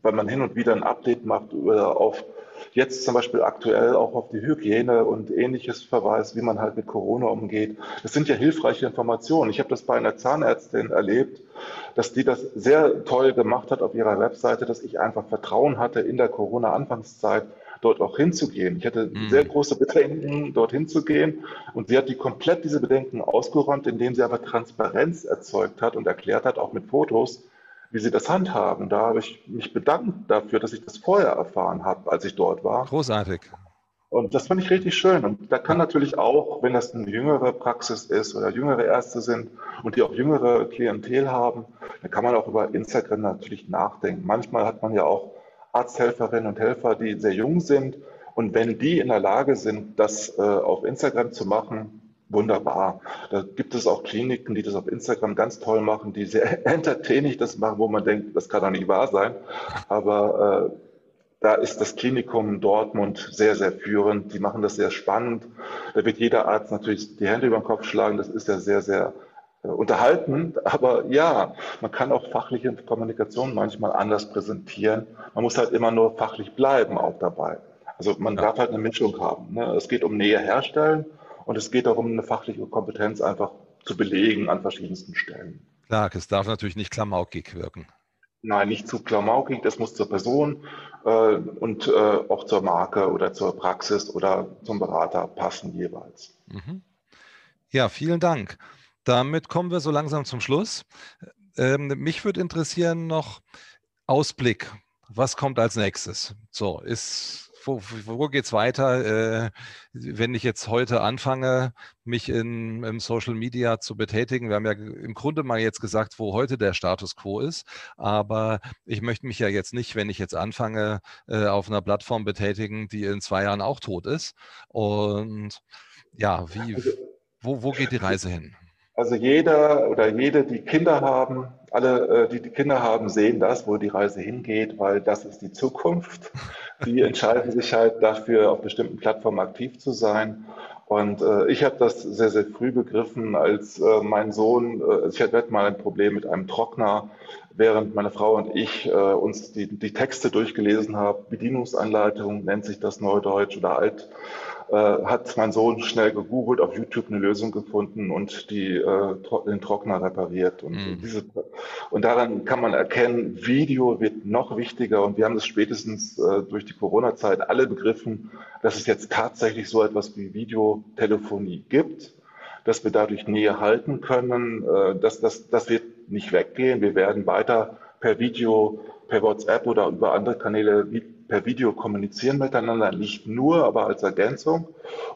weil man hin und wieder ein Update macht oder auf jetzt zum Beispiel aktuell auch auf die Hygiene und ähnliches verweist, wie man halt mit Corona umgeht. Das sind ja hilfreiche Informationen. Ich habe das bei einer Zahnärztin erlebt, dass die das sehr toll gemacht hat auf ihrer Webseite, dass ich einfach Vertrauen hatte in der Corona-Anfangszeit, dort auch hinzugehen. Ich hatte mhm. sehr große Bedenken, dort hinzugehen. Und sie hat die komplett diese Bedenken ausgeräumt, indem sie aber Transparenz erzeugt hat und erklärt hat, auch mit Fotos, wie sie das handhaben. Da habe ich mich bedankt dafür, dass ich das vorher erfahren habe, als ich dort war. Großartig. Und das fand ich richtig schön. Und da kann natürlich auch, wenn das eine jüngere Praxis ist oder jüngere Ärzte sind und die auch jüngere Klientel haben, dann kann man auch über Instagram natürlich nachdenken. Manchmal hat man ja auch Arzthelferinnen und Helfer, die sehr jung sind. Und wenn die in der Lage sind, das äh, auf Instagram zu machen, wunderbar. Da gibt es auch Kliniken, die das auf Instagram ganz toll machen, die sehr (laughs) entertaining das machen, wo man denkt, das kann doch nicht wahr sein. Aber äh, da ist das Klinikum Dortmund sehr, sehr führend. Die machen das sehr spannend. Da wird jeder Arzt natürlich die Hände über den Kopf schlagen. Das ist ja sehr, sehr äh, unterhaltend. Aber ja, man kann auch fachliche Kommunikation manchmal anders präsentieren. Man muss halt immer nur fachlich bleiben auch dabei. Also man ja. darf halt eine Mischung haben. Ne? Es geht um Nähe herstellen und es geht darum, eine fachliche Kompetenz einfach zu belegen an verschiedensten Stellen. Klar, es darf natürlich nicht klamaukig wirken. Nein, nicht zu klamaukig, das muss zur Person äh, und äh, auch zur Marke oder zur Praxis oder zum Berater passen jeweils. Mhm. Ja, vielen Dank. Damit kommen wir so langsam zum Schluss. Ähm, mich würde interessieren noch Ausblick. Was kommt als nächstes? So, ist wo, wo geht es weiter, äh, wenn ich jetzt heute anfange, mich in, im Social Media zu betätigen? Wir haben ja im Grunde mal jetzt gesagt, wo heute der Status quo ist, aber ich möchte mich ja jetzt nicht, wenn ich jetzt anfange, äh, auf einer Plattform betätigen, die in zwei Jahren auch tot ist. Und ja, wie, wo, wo geht die Reise hin? Also jeder oder jede, die Kinder haben, alle, äh, die die Kinder haben, sehen das, wo die Reise hingeht, weil das ist die Zukunft. Die entscheiden sich halt dafür, auf bestimmten Plattformen aktiv zu sein. Und äh, ich habe das sehr, sehr früh begriffen, als äh, mein Sohn, äh, ich hatte mal ein Problem mit einem Trockner, während meine Frau und ich äh, uns die, die Texte durchgelesen haben. Bedienungsanleitung nennt sich das Neudeutsch oder Alt hat mein Sohn schnell gegoogelt, auf YouTube eine Lösung gefunden und die, äh, den Trockner repariert. Und, mhm. diese, und daran kann man erkennen, Video wird noch wichtiger und wir haben es spätestens äh, durch die Corona-Zeit alle begriffen, dass es jetzt tatsächlich so etwas wie Videotelefonie gibt, dass wir dadurch Nähe halten können. Äh, dass das, das wird nicht weggehen. Wir werden weiter per Video, per WhatsApp oder über andere Kanäle per Video kommunizieren miteinander, nicht nur, aber als Ergänzung.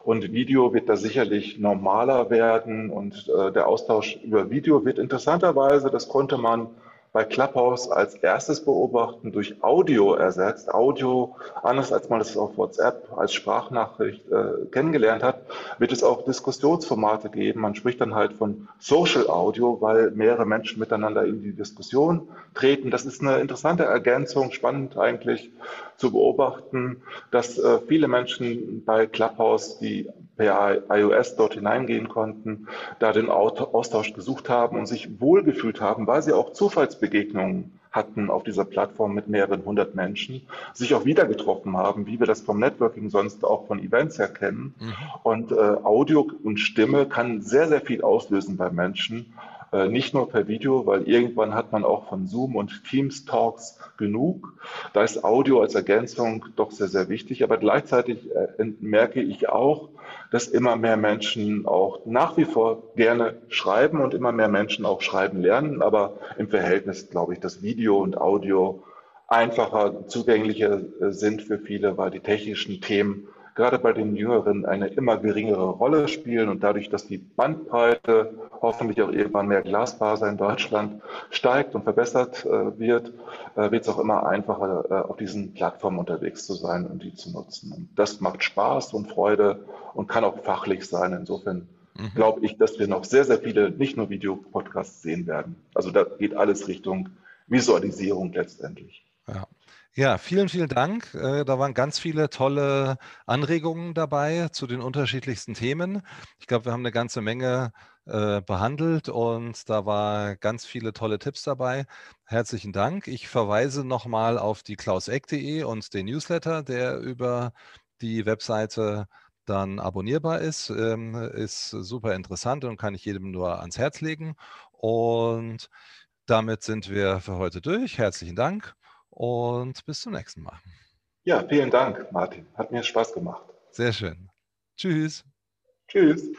Und Video wird da sicherlich normaler werden und äh, der Austausch über Video wird interessanterweise, das konnte man bei Clubhouse als erstes beobachten, durch Audio ersetzt. Audio, anders als man das auf WhatsApp als Sprachnachricht äh, kennengelernt hat, wird es auch Diskussionsformate geben. Man spricht dann halt von Social Audio, weil mehrere Menschen miteinander in die Diskussion treten. Das ist eine interessante Ergänzung, spannend eigentlich zu beobachten, dass äh, viele Menschen bei Clubhouse, die per iOS dort hineingehen konnten, da den Austausch gesucht haben und sich wohlgefühlt haben, weil sie auch Zufallsbegegnungen hatten auf dieser Plattform mit mehreren hundert Menschen, sich auch wieder getroffen haben, wie wir das vom Networking sonst auch von Events her kennen. Mhm. Und äh, Audio und Stimme kann sehr, sehr viel auslösen bei Menschen. Äh, nicht nur per Video, weil irgendwann hat man auch von Zoom und Teams Talks genug. Da ist Audio als Ergänzung doch sehr, sehr wichtig. Aber gleichzeitig äh, merke ich auch, dass immer mehr Menschen auch nach wie vor gerne schreiben und immer mehr Menschen auch schreiben lernen. Aber im Verhältnis glaube ich, dass Video und Audio einfacher, zugänglicher äh, sind für viele, weil die technischen Themen gerade bei den Jüngeren eine immer geringere Rolle spielen und dadurch, dass die Bandbreite hoffentlich auch irgendwann mehr Glasfaser in Deutschland steigt und verbessert äh, wird, äh, wird es auch immer einfacher, äh, auf diesen Plattformen unterwegs zu sein und die zu nutzen. Und das macht Spaß und Freude und kann auch fachlich sein. Insofern mhm. glaube ich, dass wir noch sehr, sehr viele, nicht nur Videopodcasts sehen werden. Also da geht alles Richtung Visualisierung letztendlich. Ja. Ja, vielen, vielen Dank. Äh, da waren ganz viele tolle Anregungen dabei zu den unterschiedlichsten Themen. Ich glaube, wir haben eine ganze Menge äh, behandelt und da war ganz viele tolle Tipps dabei. Herzlichen Dank. Ich verweise nochmal auf die klauseck.de und den Newsletter, der über die Webseite dann abonnierbar ist. Ähm, ist super interessant und kann ich jedem nur ans Herz legen. Und damit sind wir für heute durch. Herzlichen Dank und bis zum nächsten Mal. Ja, vielen Dank, Martin. Hat mir Spaß gemacht. Sehr schön. Tschüss. Tschüss.